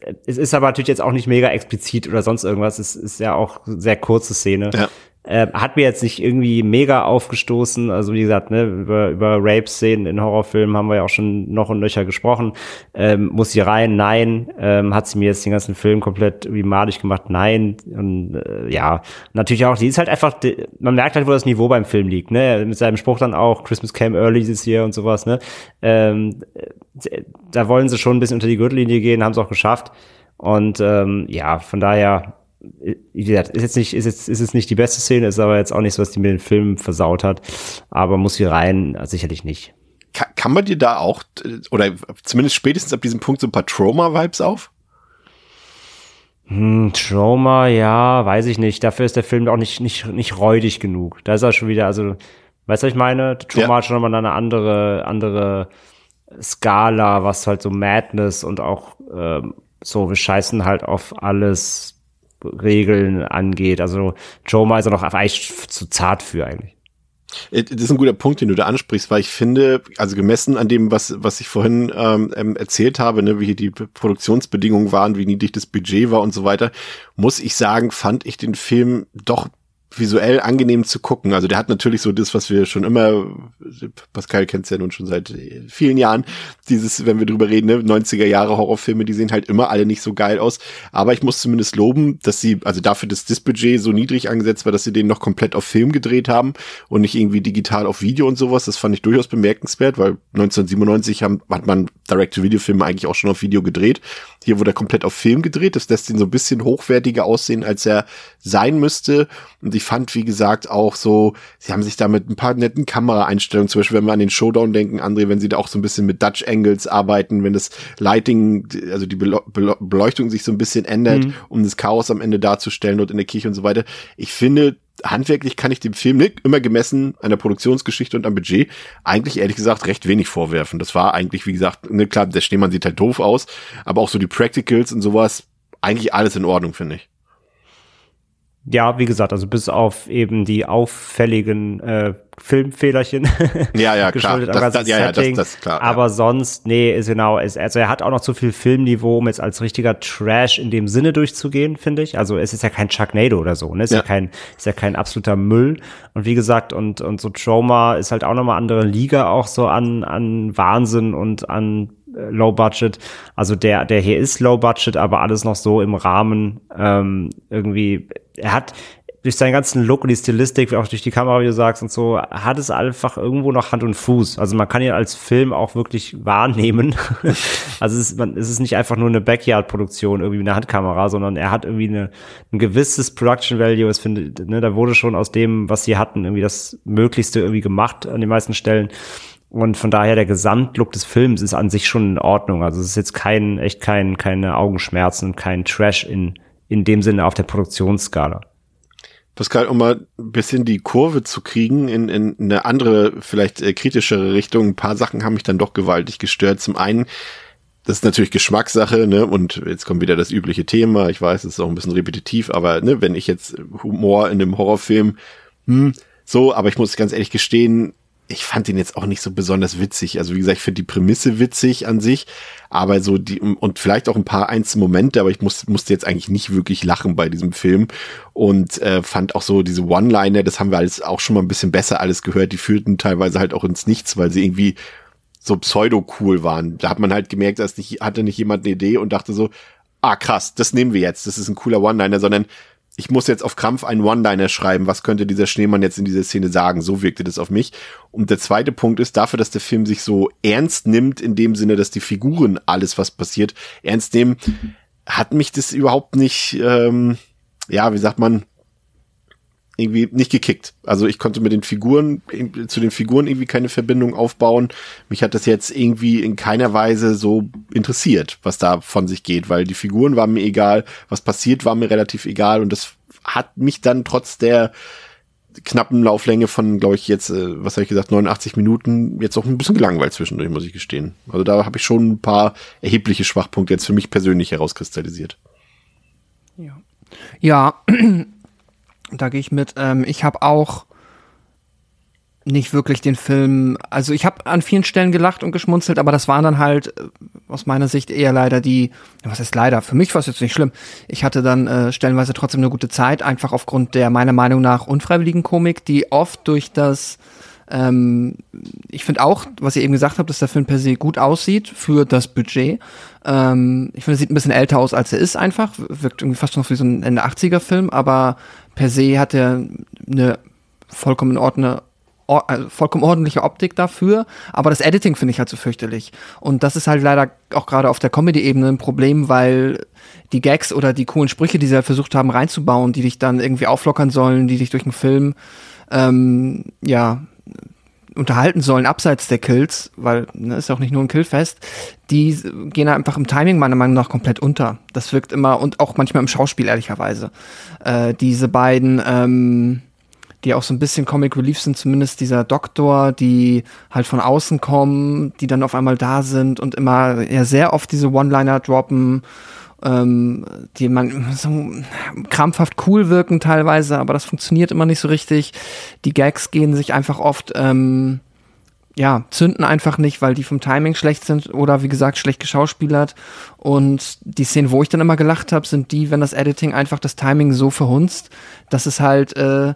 äh, es ist aber natürlich jetzt auch nicht mega explizit oder sonst irgendwas. Es ist ja auch eine sehr kurze Szene. Ja. Ähm, hat mir jetzt nicht irgendwie mega aufgestoßen. Also wie gesagt, ne, über, über Rape-Szenen in Horrorfilmen haben wir ja auch schon noch und nöcher gesprochen. Ähm, muss sie rein? Nein. Ähm, hat sie mir jetzt den ganzen Film komplett irgendwie madig gemacht? Nein. Und äh, ja, natürlich auch, die ist halt einfach, man merkt halt, wo das Niveau beim Film liegt. Ne? Mit seinem Spruch dann auch, Christmas came early this year und sowas. Ne? Ähm, äh, da wollen sie schon ein bisschen unter die Gürtellinie gehen, haben es auch geschafft. Und ähm, ja, von daher, wie gesagt, ist jetzt nicht, ist jetzt, ist jetzt nicht die beste Szene, ist aber jetzt auch nicht so, was die mir den Film versaut hat. Aber muss hier rein, sicherlich nicht. Kann, kann man dir da auch, äh, oder zumindest spätestens ab diesem Punkt so ein paar Trauma-Vibes auf? Hm, Trauma, ja, weiß ich nicht. Dafür ist der Film auch nicht, nicht, nicht räudig genug. Da ist er schon wieder, also, weißt du, was ich meine? Trauma Ja. hat schon mal eine andere, andere Skala, was halt so Madness und auch ähm, so, wir scheißen halt auf alles Regeln angeht. Also Trauma ist er noch eigentlich zu zart für eigentlich. Äh, Das ist ein guter Punkt, den du da ansprichst, weil ich finde, also gemessen an dem, was, was ich vorhin ähm, ähm, erzählt habe, ne, wie hier die Produktionsbedingungen waren, wie niedrig das Budget war und so weiter, muss ich sagen, fand ich den Film doch visuell angenehm zu gucken. Also der hat natürlich so das, was wir schon immer, Pascal kennt's ja nun schon seit vielen Jahren, dieses, wenn wir drüber reden, ne, 90er Jahre Horrorfilme, die sehen halt immer alle nicht so geil aus. Aber ich muss zumindest loben, dass sie, also dafür, dass das Budget so niedrig angesetzt war, dass sie den noch komplett auf Film gedreht haben und nicht irgendwie digital auf Video und sowas. Das fand ich durchaus bemerkenswert, weil 1997 haben, hat man Direct-to-Video-Filme eigentlich auch schon auf Video gedreht. Hier wurde er komplett auf Film gedreht. Das lässt ihn so ein bisschen hochwertiger aussehen, als er sein müsste. Und ich fand, wie gesagt, auch so, sie haben sich da mit ein paar netten Kameraeinstellungen, zum Beispiel, wenn wir an den Showdown denken, André, wenn sie da auch so ein bisschen mit Dutch Angles arbeiten, wenn das Lighting, also die Beleuchtung sich so ein bisschen ändert, um das Chaos am Ende darzustellen dort in der Kirche und so weiter. Ich finde, handwerklich kann ich dem Film nicht immer gemessen an der Produktionsgeschichte und am Budget eigentlich ehrlich gesagt recht wenig vorwerfen. Das war eigentlich, wie gesagt, ne, klar, der Schneemann sieht halt doof aus, aber auch so die Practicals und sowas, eigentlich alles in Ordnung, finde ich. Ja, wie gesagt, also bis auf eben die auffälligen äh, Filmfehlerchen. Ja, ja, klar. Das- das- ja, ja, das- das klar, ja. Aber sonst, nee, ist genau. Ist, also er hat auch noch zu viel Filmniveau, um jetzt als richtiger Trash in dem Sinne durchzugehen, finde ich. Also es ist ja kein Sharknado oder so, ne? Ist ja, Ja. kein, ist ja kein absoluter Müll. Und wie gesagt, und, und so Trauma ist halt auch nochmal andere Liga auch so an, an Wahnsinn und an äh, Low Budget. Also der, der hier ist Low Budget, aber alles noch so im Rahmen ähm, irgendwie. Er hat durch seinen ganzen Look und die Stilistik, auch durch die Kamera, wie du sagst und so, hat es einfach irgendwo noch Hand und Fuß. Also man kann ihn als Film auch wirklich wahrnehmen. also es ist, man, es ist nicht einfach nur eine Backyard-Produktion, irgendwie eine Handkamera, sondern er hat irgendwie eine, ein gewisses Production Value. Es finde, ne, da wurde schon aus dem, was sie hatten, irgendwie das Möglichste irgendwie gemacht an den meisten Stellen. Und von daher der Gesamtlook des Films ist an sich schon in Ordnung. Also es ist jetzt kein, echt kein, keine Augenschmerzen, kein Trash in, in dem Sinne auf der Produktionsskala. Pascal, um mal ein bisschen die Kurve zu kriegen in, in eine andere, vielleicht äh, kritischere Richtung, ein paar Sachen haben mich dann doch gewaltig gestört. Zum einen, das ist natürlich Geschmackssache, ne? Und jetzt kommt wieder das übliche Thema. Ich weiß, es ist auch ein bisschen repetitiv, aber ne, wenn ich jetzt Humor in einem Horrorfilm, hm, so, aber ich muss ganz ehrlich gestehen, ich fand den jetzt auch nicht so besonders witzig. Also wie gesagt, ich finde die Prämisse witzig an sich, aber so die und vielleicht auch ein paar einzelne Momente, aber ich muss, musste jetzt eigentlich nicht wirklich lachen bei diesem Film und äh, fand auch so diese One-Liner, das haben wir alles auch schon mal ein bisschen besser alles gehört. Die führten teilweise halt auch ins Nichts, weil sie irgendwie so pseudo-cool waren. Da hat man halt gemerkt, dass nicht, hatte nicht jemand eine Idee und dachte so, ah krass, das nehmen wir jetzt, das ist ein cooler One-Liner, sondern ich muss jetzt auf Krampf einen One-Liner schreiben, was könnte dieser Schneemann jetzt in dieser Szene sagen? So wirkte das auf mich. Und der zweite Punkt ist dafür, dass der Film sich so ernst nimmt, in dem Sinne, dass die Figuren alles, was passiert, ernst nehmen, hat mich das überhaupt nicht, ähm, ja, wie sagt man, irgendwie nicht gekickt. Also ich konnte mit den Figuren, zu den Figuren irgendwie keine Verbindung aufbauen. Mich hat das jetzt irgendwie in keiner Weise so interessiert, was da von sich geht, weil die Figuren waren mir egal, was passiert war mir relativ egal und das hat mich dann trotz der knappen Lauflänge von, glaube ich, jetzt, äh, was habe ich gesagt, 89 Minuten, jetzt auch ein bisschen gelangweilt zwischendurch, muss ich gestehen. Also da habe ich schon ein paar erhebliche Schwachpunkte jetzt für mich persönlich herauskristallisiert. Ja. Ja, da gehe ich mit. Ähm, ich habe auch nicht wirklich den Film, also ich habe an vielen Stellen gelacht und geschmunzelt, aber das waren dann halt äh, aus meiner Sicht eher leider die, was ist leider, für mich war es jetzt nicht schlimm. Ich hatte dann äh, stellenweise trotzdem eine gute Zeit, einfach aufgrund der meiner Meinung nach unfreiwilligen Komik, die oft durch das ähm, ich finde auch, was ihr eben gesagt habt, dass der Film per se gut aussieht für das Budget. Ähm, ich finde, er sieht ein bisschen älter aus, als er ist einfach. Wirkt irgendwie fast noch wie so ein Ende 80er Film, aber per se hat er eine vollkommen ordne, or, also vollkommen ordentliche Optik dafür, aber das Editing finde ich halt so fürchterlich. Und das ist halt leider auch gerade auf der Comedy-Ebene ein Problem, weil die Gags oder die coolen Sprüche, die sie halt versucht haben reinzubauen, die dich dann irgendwie auflockern sollen, die dich durch den Film ähm, ja unterhalten sollen, abseits der Kills, weil ne, ist ja auch nicht nur ein Killfest, die gehen einfach im Timing meiner Meinung nach komplett unter. Das wirkt immer und auch manchmal im Schauspiel ehrlicherweise. Äh, diese beiden, ähm, die auch so ein bisschen Comic Relief sind, zumindest dieser Doktor, die halt von außen kommen, die dann auf einmal da sind und immer ja sehr oft diese One-Liner droppen ähm, die man so krampfhaft cool wirken teilweise, aber das funktioniert immer nicht so richtig. Die Gags gehen sich einfach oft, ähm, ja, zünden einfach nicht, weil die vom Timing schlecht sind oder wie gesagt schlecht geschauspielert. Und die Szenen, wo ich dann immer gelacht habe, sind die, wenn das Editing einfach das Timing so verhunzt, dass es halt äh,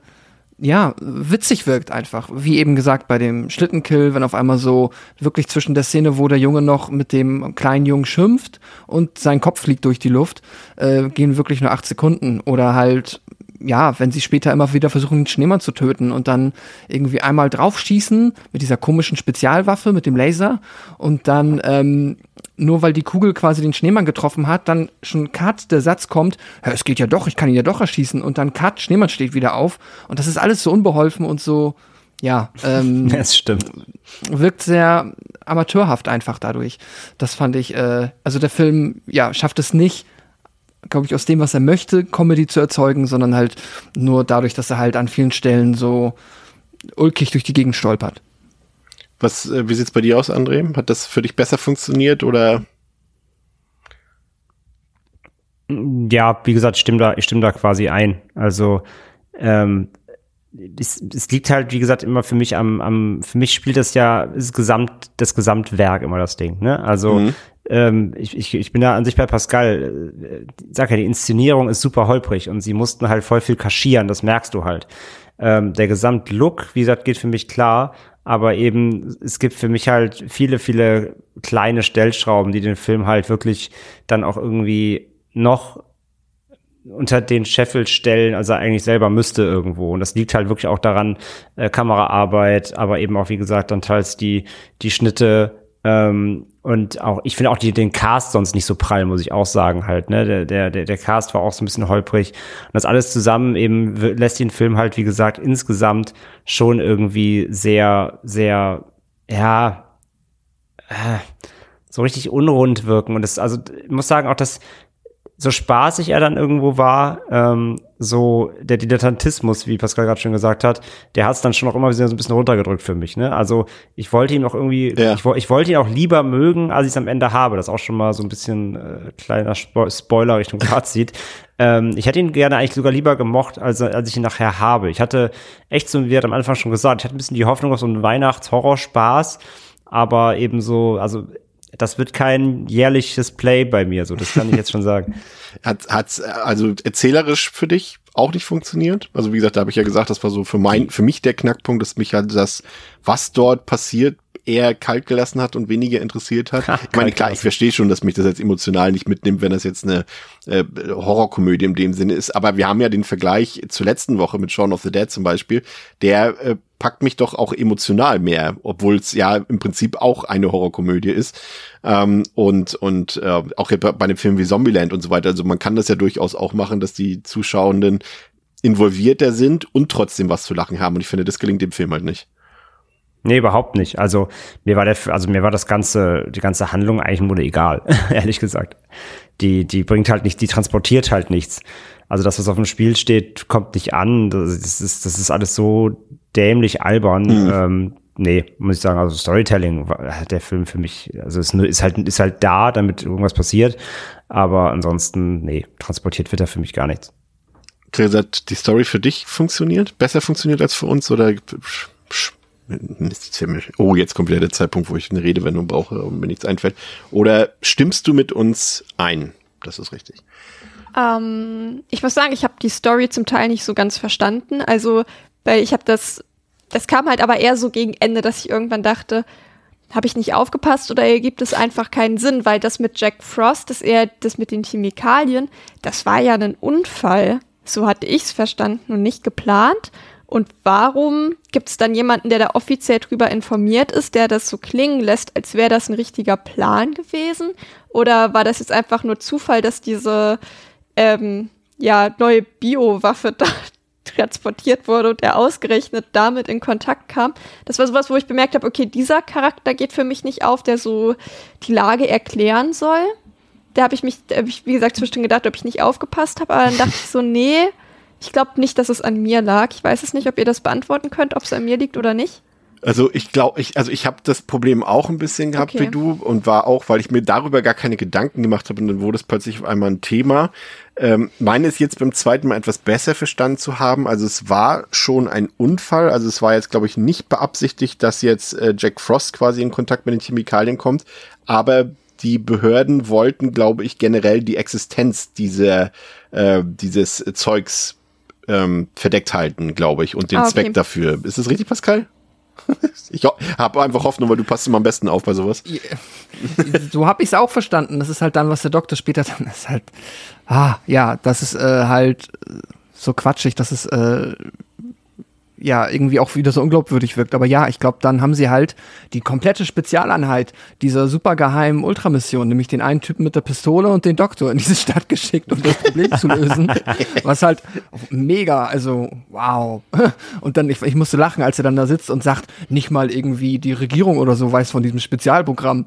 ja, witzig wirkt einfach. Wie eben gesagt bei dem Schlittenkill, wenn auf einmal so wirklich zwischen der Szene, wo der Junge noch mit dem kleinen Jungen schimpft und sein Kopf fliegt durch die Luft, äh, gehen wirklich nur acht Sekunden. Oder halt, ja, wenn sie später immer wieder versuchen, den Schneemann zu töten und dann irgendwie einmal draufschießen mit dieser komischen Spezialwaffe, mit dem Laser und dann ähm, nur weil die Kugel quasi den Schneemann getroffen hat, dann schon Cut, der Satz kommt, es geht ja doch, ich kann ihn ja doch erschießen und dann Cut, Schneemann steht wieder auf und das ist alles so unbeholfen und so, ja, ähm, das stimmt. Wirkt sehr amateurhaft einfach dadurch. Das fand ich, äh, also der Film, ja, schafft es nicht, glaube ich, aus dem, was er möchte, Comedy zu erzeugen, sondern halt nur dadurch, dass er halt an vielen Stellen so ulkig durch die Gegend stolpert. Was, äh, wie sieht's bei dir aus, André? Hat das für dich besser funktioniert oder? Ja, wie gesagt, ich stimme da, ich stimme da quasi ein. Also, ähm, es, es liegt halt, wie gesagt, immer für mich am, am für mich spielt das ja das Gesamt, das Gesamtwerk immer das Ding. Ne? Also mhm. Ähm, ich, ich, ich bin da an sich bei Pascal. Äh, sag ja, die Inszenierung ist super holprig und sie mussten halt voll viel kaschieren, das merkst du halt. Ähm, der Gesamtlook, wie gesagt, geht für mich klar aber eben, es gibt für mich halt viele, viele kleine Stellschrauben, die den Film halt wirklich dann auch irgendwie noch unter den Scheffel stellen, als er eigentlich selber müsste irgendwo. Und das liegt halt wirklich auch daran, äh, Kameraarbeit, aber eben auch, wie gesagt, dann teils die, die Schnitte, ähm, und auch, ich finde auch die, den Cast sonst nicht so prall, muss ich auch sagen halt, ne, der, der, der Cast war auch so ein bisschen holprig. Und das alles zusammen eben lässt den Film halt, wie gesagt, insgesamt schon irgendwie sehr, sehr, ja, äh, so richtig unrund wirken. Und das, also, ich muss sagen auch, dass so spaßig er dann irgendwo war, ähm, so der Dilettantismus, wie Pascal gerade schon gesagt hat, der hat es dann schon auch immer wieder so ein bisschen runtergedrückt für mich. Ne? Also ich wollte ihn auch irgendwie, Ja. ich, ich wollte ihn auch lieber mögen, als ich es am Ende habe. Das ist auch schon mal so ein bisschen äh, kleiner Spo Spoiler Richtung Fazit. ähm, ich hätte ihn gerne eigentlich sogar lieber gemocht, als, als ich ihn nachher habe. Ich hatte echt so, wie er am Anfang schon gesagt, ich hatte ein bisschen die Hoffnung auf so einen Weihnachts-Horrorspaß, aber eben so, also das wird kein jährliches Play bei mir, so das kann ich jetzt schon sagen. Hat hat's also erzählerisch für dich auch nicht funktioniert? Also wie gesagt, da habe ich ja gesagt, das war so für mein für mich der Knackpunkt, dass mich halt das was dort passiert eher kalt gelassen hat und weniger interessiert hat. Ha, ich meine, klar, ich verstehe schon, dass mich das jetzt emotional nicht mitnimmt, wenn das jetzt eine äh, Horrorkomödie in dem Sinne ist. Aber wir haben ja den Vergleich zur letzten Woche mit Shaun of the Dead zum Beispiel. Der äh, packt mich doch auch emotional mehr, obwohl es ja im Prinzip auch eine Horrorkomödie ist. Ähm, und und äh, auch bei einem Film wie Zombieland und so weiter. Also man kann das ja durchaus auch machen, dass die Zuschauenden involvierter sind und trotzdem was zu lachen haben. Und ich finde, das gelingt dem Film halt nicht. Nee, überhaupt nicht. Also mir war der, also mir war das ganze, die ganze Handlung eigentlich nur egal, ehrlich gesagt. Die, die bringt halt nicht, die transportiert halt nichts. Also das, was auf dem Spiel steht, kommt nicht an. Das ist, das ist alles so dämlich albern. Ähm, nee, muss ich sagen, also Storytelling war hat der Film für mich, also ist, nur, ist halt, ist halt da, damit irgendwas passiert. Aber ansonsten, nee, transportiert wird er für mich gar nichts. Theresa, hat die Story für dich funktioniert? Besser funktioniert als für uns? Oder oh, jetzt kommt wieder der Zeitpunkt, wo ich eine Redewendung brauche und mir nichts einfällt. Oder stimmst du mit uns ein? Das ist richtig. Ähm, ich muss sagen, ich habe die Story zum Teil nicht so ganz verstanden. Also, weil ich habe das, das kam halt aber eher so gegen Ende, dass ich irgendwann dachte, habe ich nicht aufgepasst oder ergibt es einfach keinen Sinn, weil das mit Jack Frost, das eher das mit den Chemikalien, das war ja ein Unfall. So hatte ich es verstanden und nicht geplant. Und warum gibt es dann jemanden, der da offiziell drüber informiert ist, der das so klingen lässt, als wäre das ein richtiger Plan gewesen? Oder war das jetzt einfach nur Zufall, dass diese ähm, ja, neue Biowaffe da transportiert wurde und er ausgerechnet damit in Kontakt kam. Das war sowas, wo ich bemerkt habe, okay, dieser Charakter geht für mich nicht auf, der so die Lage erklären soll. Da habe ich mich, hab ich, wie gesagt, zwischendurch gedacht, ob ich nicht aufgepasst habe, aber dann dachte ich so, nee, ich glaube nicht, dass es an mir lag. Ich weiß es nicht, ob ihr das beantworten könnt, ob es an mir liegt oder nicht. Also ich glaube, ich, also ich habe das Problem auch ein bisschen gehabt Okay. wie du und war auch, weil ich mir darüber gar keine Gedanken gemacht habe und dann wurde es plötzlich auf einmal ein Thema. Ähm, meine ist jetzt beim zweiten Mal etwas besser verstanden zu haben. Also es war schon ein Unfall. Also es war jetzt, glaube ich, nicht beabsichtigt, dass jetzt äh, Jack Frost quasi in Kontakt mit den Chemikalien kommt. Aber die Behörden wollten, glaube ich, generell die Existenz dieser, äh, dieses Zeugs ähm, verdeckt halten, glaube ich, und den Ah, okay. Zweck dafür. Ist das richtig, Pascal? Ich habe einfach Hoffnung, weil du passt immer am besten auf bei sowas. so habe ich es auch verstanden. Das ist halt dann, was der Doktor später dann ist halt, ah, ja, das ist äh, halt so quatschig, dass es äh, ja irgendwie auch wieder so unglaubwürdig wirkt. Aber ja, ich glaube, dann haben sie halt die komplette Spezialeinheit dieser supergeheimen Ultramission, nämlich den einen Typen mit der Pistole und den Doktor in diese Stadt geschickt, um das Problem zu lösen. Was halt mega, also wow. Und dann, ich, ich musste lachen, als er dann da sitzt und sagt, nicht mal irgendwie die Regierung oder so weiß von diesem Spezialprogramm.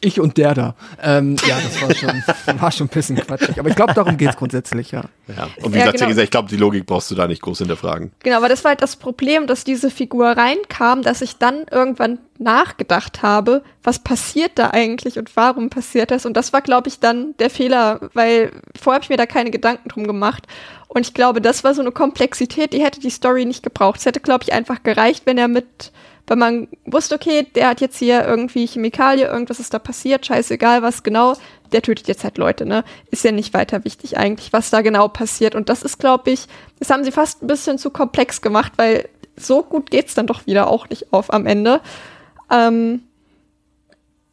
Ich und der da. Ähm, ja, das war schon, war schon ein bisschen quatschig. Aber ich glaube, darum geht's grundsätzlich, ja. Ja. Und wie Ja, gesagt, genau. Ich glaube, die Logik brauchst du da nicht groß hinterfragen. Genau, aber das war halt das Problem, dass diese Figur reinkam, dass ich dann irgendwann nachgedacht habe, was passiert da eigentlich und warum passiert das? Und das war, glaube ich, dann der Fehler, weil vorher habe ich mir da keine Gedanken drum gemacht. Und ich glaube, das war so eine Komplexität, die hätte die Story nicht gebraucht. Es hätte, glaube ich, einfach gereicht, wenn er mit, wenn man wusste, okay, der hat jetzt hier irgendwie Chemikalie, irgendwas ist da passiert, scheißegal was genau, der tötet jetzt halt Leute, ne? Ist ja nicht weiter wichtig eigentlich, was da genau passiert. Und das ist, glaube ich, das haben sie fast ein bisschen zu komplex gemacht, weil so gut geht's dann doch wieder auch nicht auf am Ende. Ähm,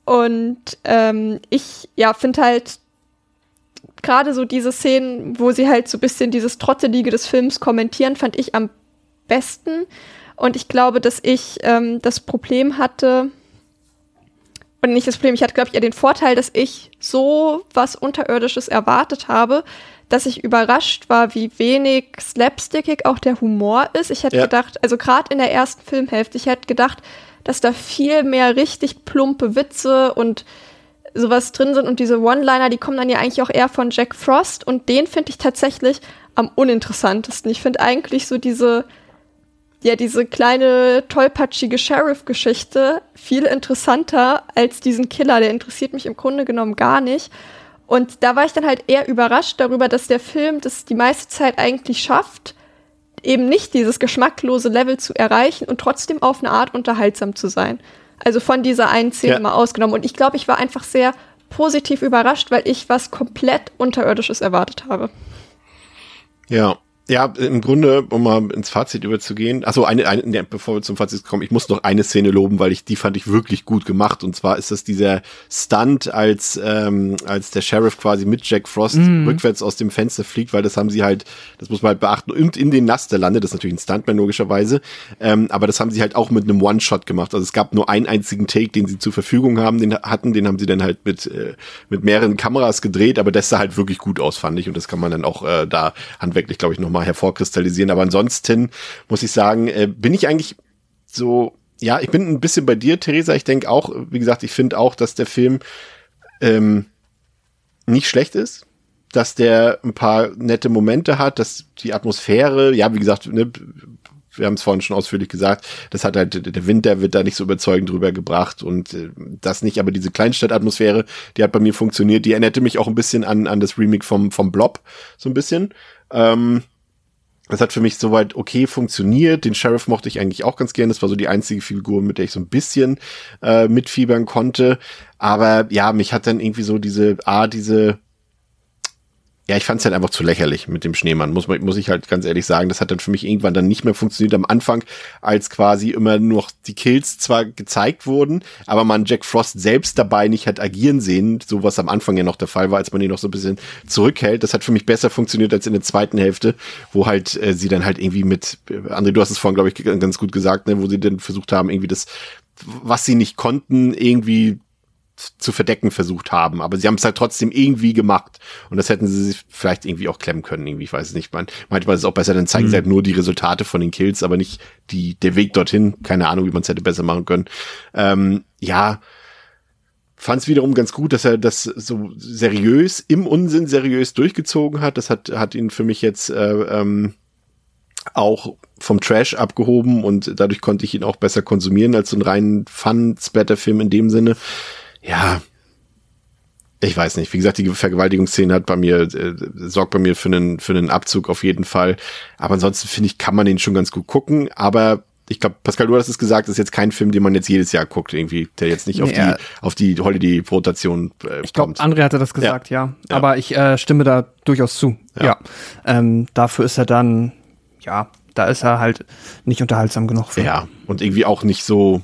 und ähm, ich, ja, finde halt gerade so diese Szenen, wo sie halt so ein bisschen dieses Trottelige des Films kommentieren, fand ich am besten. Und ich glaube, dass ich ähm, das Problem hatte, und nicht das Problem, ich hatte, glaube ich, eher den Vorteil, dass ich so was Unterirdisches erwartet habe, dass ich überrascht war, wie wenig slapstickig auch der Humor ist. Ich hätte Ja. gedacht, also gerade in der ersten Filmhälfte, ich hätte gedacht, dass da viel mehr richtig plumpe Witze und sowas drin sind und diese One-Liner, die kommen dann ja eigentlich auch eher von Jack Frost und den finde ich tatsächlich am uninteressantesten. Ich finde eigentlich so diese, ja, diese kleine tollpatschige Sheriff-Geschichte viel interessanter als diesen Killer. Der interessiert mich im Grunde genommen gar nicht. Und da war ich dann halt eher überrascht darüber, dass der Film das die meiste Zeit eigentlich schafft, eben nicht dieses geschmacklose Level zu erreichen und trotzdem auf eine Art unterhaltsam zu sein. Also von dieser einen Szene ja. mal ausgenommen. Und ich glaube, ich war einfach sehr positiv überrascht, weil ich was komplett Unterirdisches erwartet habe. Ja, ja, im Grunde, um mal ins Fazit überzugehen, also eine, eine ne, bevor wir zum Fazit kommen, ich muss noch eine Szene loben, weil ich die fand ich wirklich gut gemacht. Und zwar ist das dieser Stunt, als ähm, als der Sheriff quasi mit Jack Frost mm. rückwärts aus dem Fenster fliegt, weil das haben sie halt, das muss man halt beachten, und in den Laster landet. Das ist natürlich ein Stuntman logischerweise, ähm, aber das haben sie halt auch mit einem One-Shot gemacht. Also es gab nur einen einzigen Take, den sie zur Verfügung haben, den hatten, den haben sie dann halt mit äh, mit mehreren Kameras gedreht, aber das sah halt wirklich gut aus, fand ich. Und das kann man dann auch äh, da handwerklich, glaube ich, noch nochmal hervorkristallisieren. Aber ansonsten muss ich sagen, äh, bin ich eigentlich so, ja, ich bin ein bisschen bei dir, Theresa. Ich denke auch, wie gesagt, ich finde auch, dass der Film ähm, nicht schlecht ist dass der ein paar nette Momente hat, dass die Atmosphäre, ja, wie gesagt, ne, wir haben es vorhin schon ausführlich gesagt, das hat halt, der Wind, der wird da nicht so überzeugend drüber gebracht und äh, das nicht, aber diese Kleinstadtatmosphäre, die hat bei mir funktioniert, die erinnerte mich auch ein bisschen an, an das Remake vom, vom Blob, so ein bisschen. Ähm, das hat für mich soweit okay funktioniert. Den Sheriff mochte ich eigentlich auch ganz gern. Das war so die einzige Figur, mit der ich so ein bisschen äh, mitfiebern konnte. Aber ja, mich hat dann irgendwie so diese, ah, diese ja, ich fand es halt einfach zu lächerlich mit dem Schneemann, muss, man, muss ich halt ganz ehrlich sagen. Das hat dann für mich irgendwann dann nicht mehr funktioniert am Anfang, als quasi immer nur die Kills zwar gezeigt wurden, aber man Jack Frost selbst dabei nicht hat agieren sehen, so was am Anfang ja noch der Fall war, als man ihn noch so ein bisschen zurückhält. Das hat für mich besser funktioniert als in der zweiten Hälfte, wo halt äh, sie dann halt irgendwie mit, äh, André, du hast es vorhin, glaube ich, ganz gut gesagt, ne, wo sie dann versucht haben, irgendwie das was sie nicht konnten, irgendwie zu verdecken versucht haben, aber sie haben es halt trotzdem irgendwie gemacht und das hätten sie sich vielleicht irgendwie auch klemmen können, irgendwie, ich weiß es nicht. Man, manchmal ist es auch besser, dann zeigen mhm. sie halt nur die Resultate von den Kills, aber nicht die, der Weg dorthin. Keine Ahnung, wie man es hätte besser machen können. Ähm, ja, fand es wiederum ganz gut, dass er das so seriös, im Unsinn seriös durchgezogen hat. Das hat, hat ihn für mich jetzt äh, ähm, auch vom Trash abgehoben und dadurch konnte ich ihn auch besser konsumieren als so einen reinen Fun-Splatter-Film in dem Sinne ja, ich weiß nicht. Wie gesagt, die Vergewaltigungsszene hat bei mir, äh, sorgt bei mir für einen, für einen Abzug auf jeden Fall. Aber ansonsten finde ich, kann man den schon ganz gut gucken. Aber ich glaube, Pascal, du hast es gesagt, ist jetzt kein Film, den man jetzt jedes Jahr guckt, irgendwie, der jetzt nicht auf nee, die, auf die Holiday-Rotation äh, Ich glaube, André hatte das gesagt, ja. ja. ja. Aber ich äh, stimme da durchaus zu. Ja. ja. Ähm, dafür ist er dann, ja, da ist er halt nicht unterhaltsam genug für. Ja, und irgendwie auch nicht so,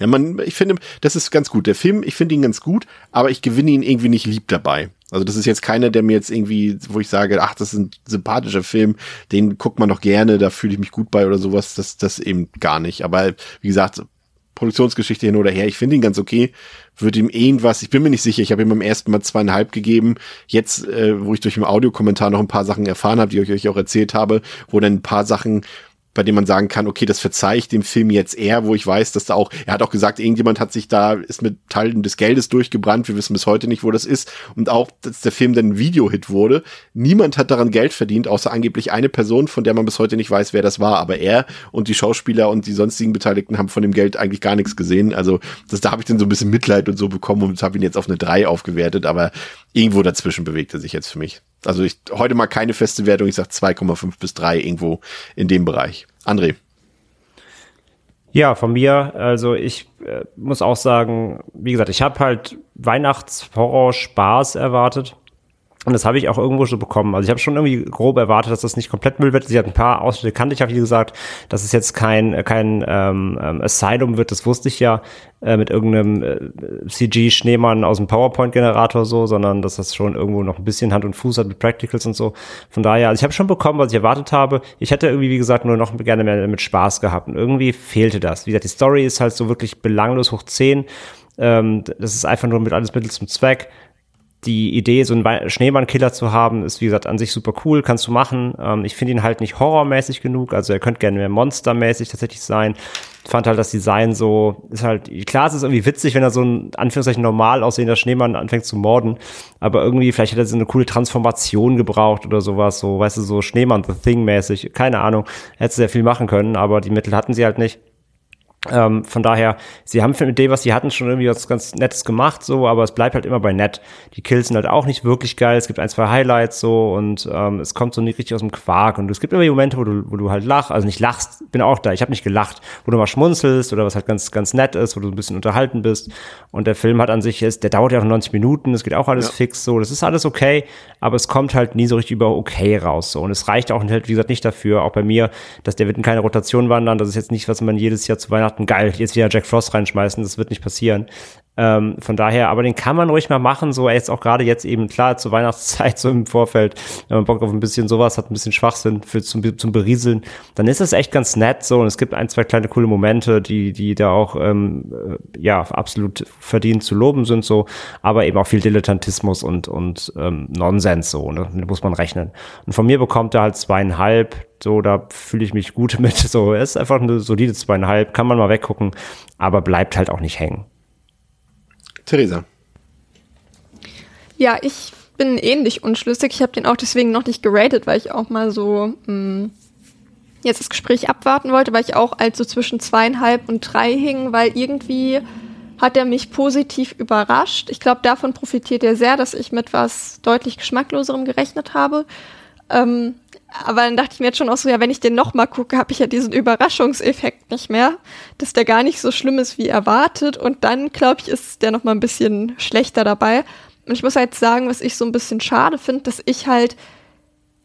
ja, man, ich finde, das ist ganz gut. Der Film, ich finde ihn ganz gut, aber ich gewinne ihn irgendwie nicht lieb dabei. Also das ist jetzt keiner, der mir jetzt irgendwie, wo ich sage, ach, das ist ein sympathischer Film, den guckt man doch gerne, da fühle ich mich gut bei oder sowas. Das, das eben gar nicht. Aber wie gesagt, Produktionsgeschichte hin oder her, ich finde ihn ganz okay. Würde ihm irgendwas, ich bin mir nicht sicher, ich habe ihm beim ersten Mal zweieinhalb gegeben. Jetzt, äh, wo ich durch den Audiokommentar noch ein paar Sachen erfahren habe, die ich euch auch erzählt habe, wo dann ein paar Sachen bei dem man sagen kann, okay, das verzeih ich dem Film jetzt eher, wo ich weiß, dass da auch, er hat auch gesagt, irgendjemand hat sich da, ist mit Teilen des Geldes durchgebrannt, wir wissen bis heute nicht, wo das ist. Und auch, dass der Film dann ein Videohit wurde. Niemand hat daran Geld verdient, außer angeblich eine Person, von der man bis heute nicht weiß, wer das war. Aber er und die Schauspieler und die sonstigen Beteiligten haben von dem Geld eigentlich gar nichts gesehen. Also das, da habe ich dann so ein bisschen Mitleid und so bekommen und habe ihn jetzt auf eine 3 aufgewertet, aber irgendwo dazwischen bewegt er sich jetzt für mich. Also ich heute mal keine feste Wertung, ich sag 2,5 bis 3 irgendwo in dem Bereich. André. Ja, von mir, also ich äh, muss auch sagen, wie gesagt, ich habe halt Weihnachts-Horror-Spaß erwartet. Und das habe ich auch irgendwo so bekommen. Also ich habe schon irgendwie grob erwartet, dass das nicht komplett Müll wird. Sie hat ein paar Ausschnitte kannte ich, habe wie gesagt, dass es jetzt kein kein ähm, ähm, Asylum wird. Das wusste ich ja äh, mit irgendeinem äh, CG-Schneemann aus dem PowerPoint-Generator so, sondern dass das schon irgendwo noch ein bisschen Hand und Fuß hat mit Practicals und so. Von daher, also ich habe schon bekommen, was ich erwartet habe. Ich hätte irgendwie, wie gesagt, nur noch gerne mehr mit Spaß gehabt. Und irgendwie fehlte das. Wie gesagt, die Story ist halt so wirklich belanglos hoch 10. Ähm, das ist einfach nur mit alles Mittel zum Zweck die Idee, so einen Schneemannkiller zu haben, ist wie gesagt an sich super cool, kannst du machen. Ähm, ich finde ihn halt nicht horrormäßig genug, also er könnte gerne mehr monstermäßig tatsächlich sein. fand halt das Design so, ist halt, klar, es ist irgendwie witzig, wenn er so ein, Anführungszeichen, normal aussehender Schneemann anfängt zu morden, aber irgendwie, vielleicht hätte er so eine coole Transformation gebraucht oder sowas, so, weißt du, so Schneemann, The Thing mäßig, keine Ahnung, hätte sehr viel machen können, aber die Mittel hatten sie halt nicht. Ähm, von daher, sie haben mit dem, was sie hatten, schon irgendwie was ganz Nettes gemacht, so, aber es bleibt halt immer bei nett. Die Kills sind halt auch nicht wirklich geil. Es gibt ein, zwei Highlights so und ähm, es kommt so nicht richtig aus dem Quark. Und es gibt immer Momente, wo du, wo du halt lachst, also nicht lachst, bin auch da, ich habe nicht gelacht, wo du mal schmunzelst oder was halt ganz, ganz nett ist, wo du ein bisschen unterhalten bist. Und der Film hat an sich ist, der dauert ja auch 90 Minuten, es geht auch alles ja. fix so, das ist alles okay, aber es kommt halt nie so richtig über okay raus so. Und es reicht auch halt, wie gesagt, nicht dafür, auch bei mir, dass der wird in keine Rotation wandern. Das ist jetzt nicht, was man jedes Jahr zu Weihnachten Weihnachten geil, jetzt wieder Jack Frost reinschmeißen, das wird nicht passieren. Ähm, von daher, aber den kann man ruhig mal machen, so jetzt auch gerade jetzt eben klar zur Weihnachtszeit so im Vorfeld, wenn man Bock auf ein bisschen sowas hat, ein bisschen Schwachsinn für zum, zum Berieseln, dann ist es echt ganz nett so und es gibt ein, zwei kleine coole Momente, die, die da auch ähm, äh, ja absolut verdient zu loben sind so, aber eben auch viel Dilettantismus und und ähm, Nonsens so, ne? Damit muss man rechnen. Und von mir bekommt er halt zweieinhalb, so, da fühle ich mich gut mit. So, er ist einfach eine solide zweieinhalb, kann man mal weggucken, aber bleibt halt auch nicht hängen. Theresa. Ja, ich bin ähnlich unschlüssig. Ich habe den auch deswegen noch nicht geratet, weil ich auch mal so mh, hm, jetzt das Gespräch abwarten wollte, weil ich auch als so zwischen zweieinhalb und drei hing, weil irgendwie hat er mich positiv überrascht. Ich glaube, davon profitiert er sehr, dass ich mit was deutlich geschmackloserem gerechnet habe. Ähm, aber dann dachte ich mir jetzt schon auch so, ja, wenn ich den nochmal gucke, habe ich ja diesen Überraschungseffekt nicht mehr, dass der gar nicht so schlimm ist wie erwartet. Und dann, glaube ich, ist der nochmal ein bisschen schlechter dabei. Und ich muss halt sagen, was ich so ein bisschen schade finde, dass ich halt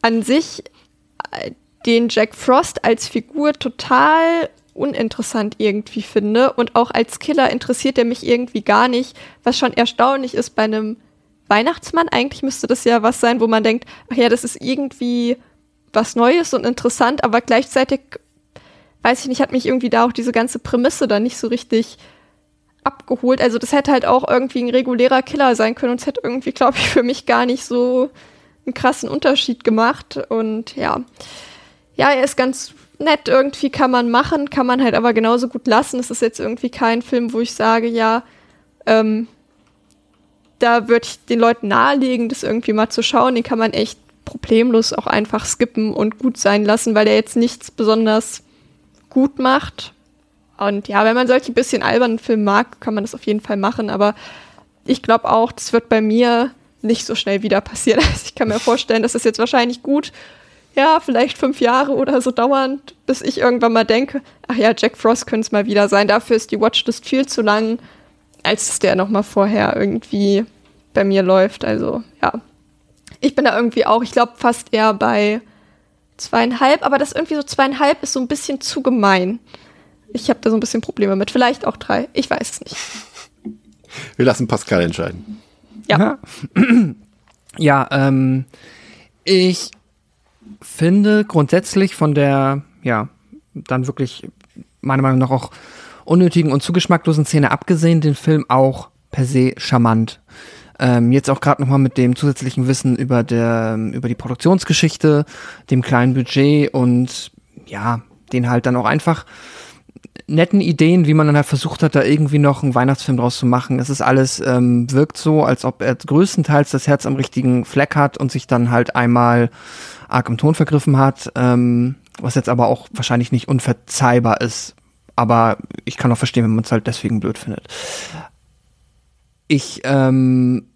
an sich äh, den Jack Frost als Figur total uninteressant irgendwie finde. Und auch als Killer interessiert er mich irgendwie gar nicht, was schon erstaunlich ist bei einem Weihnachtsmann. Eigentlich müsste das ja was sein, wo man denkt, ach ja, das ist irgendwie was Neues und interessant, aber gleichzeitig, weiß ich nicht, hat mich irgendwie da auch diese ganze Prämisse dann nicht so richtig abgeholt. Also das hätte halt auch irgendwie ein regulärer Killer sein können und es hätte irgendwie, glaube ich, für mich gar nicht so einen krassen Unterschied gemacht. Und ja, ja, er ist ganz nett, irgendwie kann man machen, kann man halt aber genauso gut lassen. Es ist jetzt irgendwie kein Film, wo ich sage, ja, ähm, da würde ich den Leuten nahelegen, das irgendwie mal zu schauen. Den kann man echt problemlos auch einfach skippen und gut sein lassen, weil der jetzt nichts besonders gut macht. Und ja, wenn man solche bisschen albernen Filme mag, kann man das auf jeden Fall machen. Aber ich glaube auch, das wird bei mir nicht so schnell wieder passieren. Also ich kann mir vorstellen, dass das jetzt wahrscheinlich gut, ja, vielleicht fünf Jahre oder so dauern, bis ich irgendwann mal denke, ach ja, Jack Frost könnte es mal wieder sein. Dafür ist die Watchlist viel zu lang, als dass der noch mal vorher irgendwie bei mir läuft. Also ja, ich bin da irgendwie auch, ich glaube, fast eher bei zweieinhalb, aber das irgendwie so zweieinhalb ist so ein bisschen zu gemein. Ich habe da so ein bisschen Probleme mit. Vielleicht auch drei. Ich weiß es nicht. Wir lassen Pascal entscheiden. Ja. Ja, ähm, ich finde grundsätzlich von der, ja, dann wirklich meiner Meinung nach auch unnötigen und zugeschmacklosen Szene abgesehen, den Film auch per se charmant. Ähm, jetzt auch gerade nochmal mit dem zusätzlichen Wissen über, der, über die Produktionsgeschichte, dem kleinen Budget und ja, den halt dann auch einfach netten Ideen, wie man dann halt versucht hat, da irgendwie noch einen Weihnachtsfilm draus zu machen. Es ist alles, ähm, wirkt so, als ob er größtenteils das Herz am richtigen Fleck hat und sich dann halt einmal arg im Ton vergriffen hat, ähm, was jetzt aber auch wahrscheinlich nicht unverzeihbar ist. Aber ich kann auch verstehen, wenn man es halt deswegen blöd findet ich, ähm,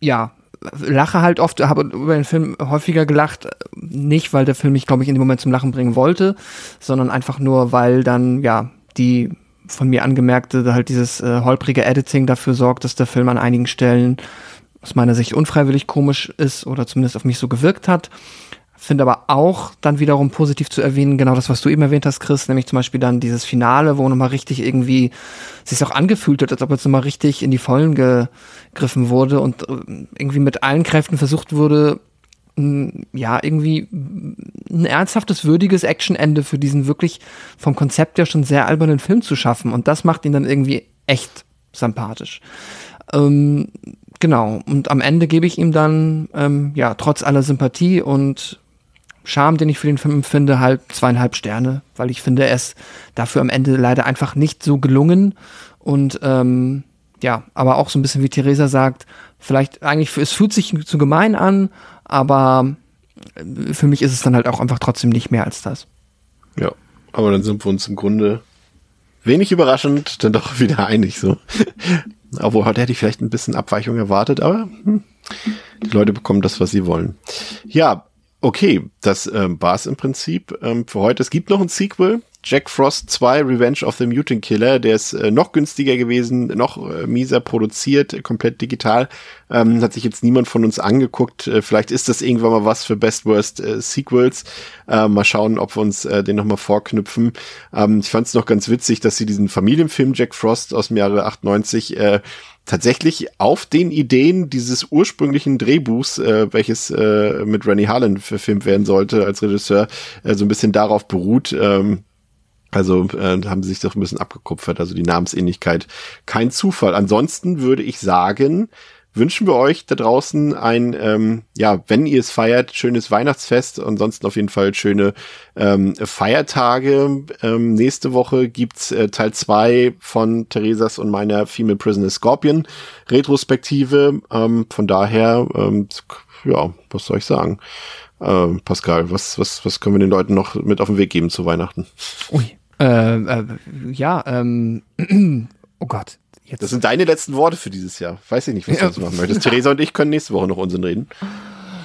ja, lache halt oft, habe über den Film häufiger gelacht, nicht weil der Film mich, glaube ich, in dem Moment zum Lachen bringen wollte, sondern einfach nur, weil dann, ja, die von mir angemerkte, halt dieses äh, holprige Editing dafür sorgt, dass der Film an einigen Stellen aus meiner Sicht unfreiwillig komisch ist oder zumindest auf mich so gewirkt hat. Finde aber auch dann wiederum positiv zu erwähnen, genau das, was du eben erwähnt hast, Chris, nämlich zum Beispiel dann dieses Finale, wo nochmal richtig irgendwie sich auch angefühlt hat, als ob jetzt nochmal richtig in die Vollen gegriffen wurde und äh, irgendwie mit allen Kräften versucht wurde, ja, irgendwie ein ernsthaftes, würdiges Actionende für diesen wirklich vom Konzept ja schon sehr albernen Film zu schaffen. Und das macht ihn dann irgendwie echt sympathisch. Ähm, genau. Und am Ende gebe ich ihm dann, ähm, ja, trotz aller Sympathie und Charme, den ich für den Film empfinde, halt zweieinhalb Sterne, weil ich finde, er ist dafür am Ende leider einfach nicht so gelungen. Und ähm, ja, aber auch so ein bisschen wie Theresa sagt, vielleicht eigentlich, es fühlt sich zu gemein an, aber äh, für mich ist es dann halt auch einfach trotzdem nicht mehr als das. Ja, aber dann sind wir uns im Grunde wenig überraschend dann doch wieder einig so. Obwohl heute hätte ich vielleicht ein bisschen Abweichung erwartet, aber hm, die Leute bekommen das, was sie wollen. Ja, okay, das ähm, war es im Prinzip ähm, für heute. Es gibt noch ein Sequel, Jack Frost 2 Revenge of the Mutant Killer. Der ist äh, noch günstiger gewesen, noch äh, mieser produziert, komplett digital. Ähm, hat sich jetzt niemand von uns angeguckt. Äh, vielleicht ist das irgendwann mal was für Best Worst äh, Sequels. Äh, mal schauen, ob wir uns äh, den nochmal vorknüpfen. Ähm, ich fand es noch ganz witzig, dass sie diesen Familienfilm Jack Frost aus dem Jahre 98 äh, tatsächlich auf den Ideen dieses ursprünglichen Drehbuchs, äh, welches äh, mit Rennie Harlan verfilmt werden sollte als Regisseur, äh, so ein bisschen darauf beruht. Ähm, also äh, haben sie sich doch ein bisschen abgekupfert, also die Namensähnlichkeit. Kein Zufall. Ansonsten würde ich sagen, wünschen wir euch da draußen ein, ähm, ja, wenn ihr es feiert, schönes Weihnachtsfest. Ansonsten auf jeden Fall schöne ähm, Feiertage. Ähm, nächste Woche gibt's äh, Teil zwei von Theresas und meiner Female Prisoner Scorpion Retrospektive. Ähm, von daher, ähm, ja, was soll ich sagen? Äh, Pascal, was, was, was können wir den Leuten noch mit auf den Weg geben zu Weihnachten? Ui. Äh, äh, ja, ähm, oh Gott. Jetzt. Das sind deine letzten Worte für dieses Jahr. Weiß ich nicht, was du jetzt machen möchtest. Theresa und ich können nächste Woche noch Unsinn reden.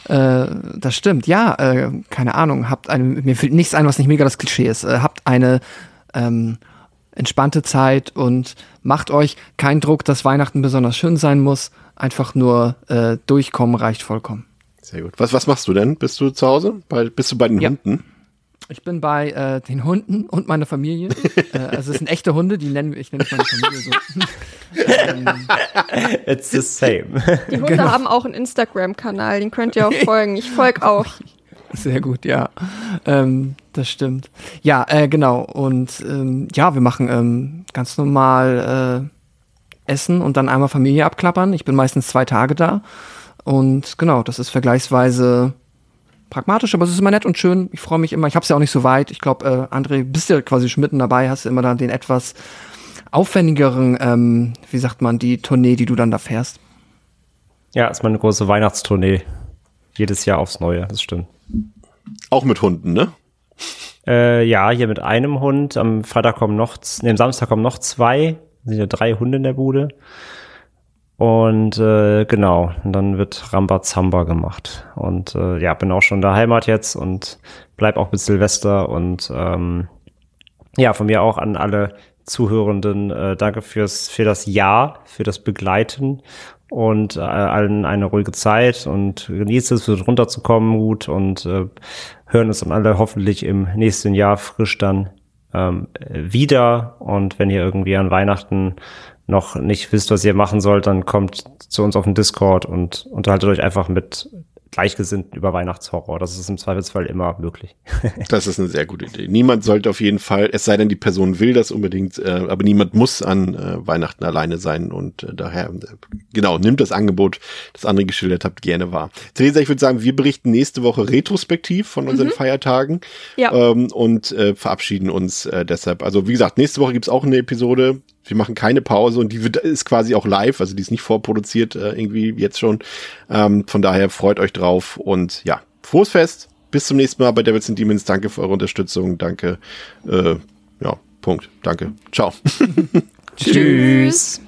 Äh, das stimmt, ja, äh, keine Ahnung, habt eine, mir fällt nichts ein, was nicht mega das Klischee ist. Äh, habt eine ähm, entspannte Zeit und macht euch keinen Druck, dass Weihnachten besonders schön sein muss. Einfach nur äh, durchkommen reicht vollkommen. Sehr gut. Was, was machst du denn? Bist du zu Hause? Bei, bist du bei den Ja. Hunden? Ich bin bei äh, den Hunden und meiner Familie. äh, also es sind echte Hunde, die nennen ich nenne meine Familie so. ähm, It's the same. Die Hunde Genau. haben auch einen Instagram-Kanal, den könnt ihr auch folgen. Ich folge auch. Sehr gut, ja. Ähm, das stimmt. Ja, äh, genau. Und ähm, ja, wir machen ähm, ganz normal äh, Essen und dann einmal Familie abklappern. Ich bin meistens zwei Tage da. Und genau, das ist vergleichsweise pragmatisch, aber es ist immer nett und schön. Ich freue mich immer. Ich habe es ja auch nicht so weit. Ich glaube, äh, André, bist ja quasi schon mitten dabei, hast du immer dann den etwas aufwendigeren, ähm, wie sagt man, die Tournee, die du dann da fährst. Ja, ist meine große Weihnachtstournee. Jedes Jahr aufs Neue, das stimmt. Auch mit Hunden, ne? Äh, ja, hier mit einem Hund. Am Freitag kommen noch, nee, am Samstag kommen noch zwei. Es sind ja drei Hunde in der Bude. Und äh, genau, und dann wird Rambazamba gemacht. Und äh, ja, bin auch schon in der Heimat jetzt und bleib auch bis Silvester. Und ähm, ja, von mir auch an alle Zuhörenden, äh, danke fürs für das Ja, für das Begleiten und äh, allen eine ruhige Zeit und genießt es, wird runterzukommen gut und äh, hören uns dann alle hoffentlich im nächsten Jahr frisch dann ähm, wieder. Und wenn ihr irgendwie an Weihnachten noch nicht wisst, was ihr machen sollt, dann kommt zu uns auf den Discord und unterhaltet euch einfach mit Gleichgesinnten über Weihnachtshorror. Das ist im Zweifelsfall immer möglich. Das ist eine sehr gute Idee. Niemand sollte auf jeden Fall, es sei denn, die Person will das unbedingt, äh, aber niemand muss an äh, Weihnachten alleine sein und äh, daher, äh, genau, nimmt das Angebot, das andere geschildert habt, gerne wahr. Theresa, ich würde sagen, wir berichten nächste Woche retrospektiv von unseren Feiertagen Ja. ähm, und äh, verabschieden uns äh, deshalb. Also wie gesagt, nächste Woche gibt's auch eine Episode. Wir machen keine Pause und die wird, ist quasi auch live, also die ist nicht vorproduziert äh, irgendwie jetzt schon. Ähm, von daher freut euch drauf und ja, frohes Fest. Bis zum nächsten Mal bei Devils and Demons. Danke für eure Unterstützung. Danke. Äh, ja, Punkt. Danke. Ciao. Tschüss.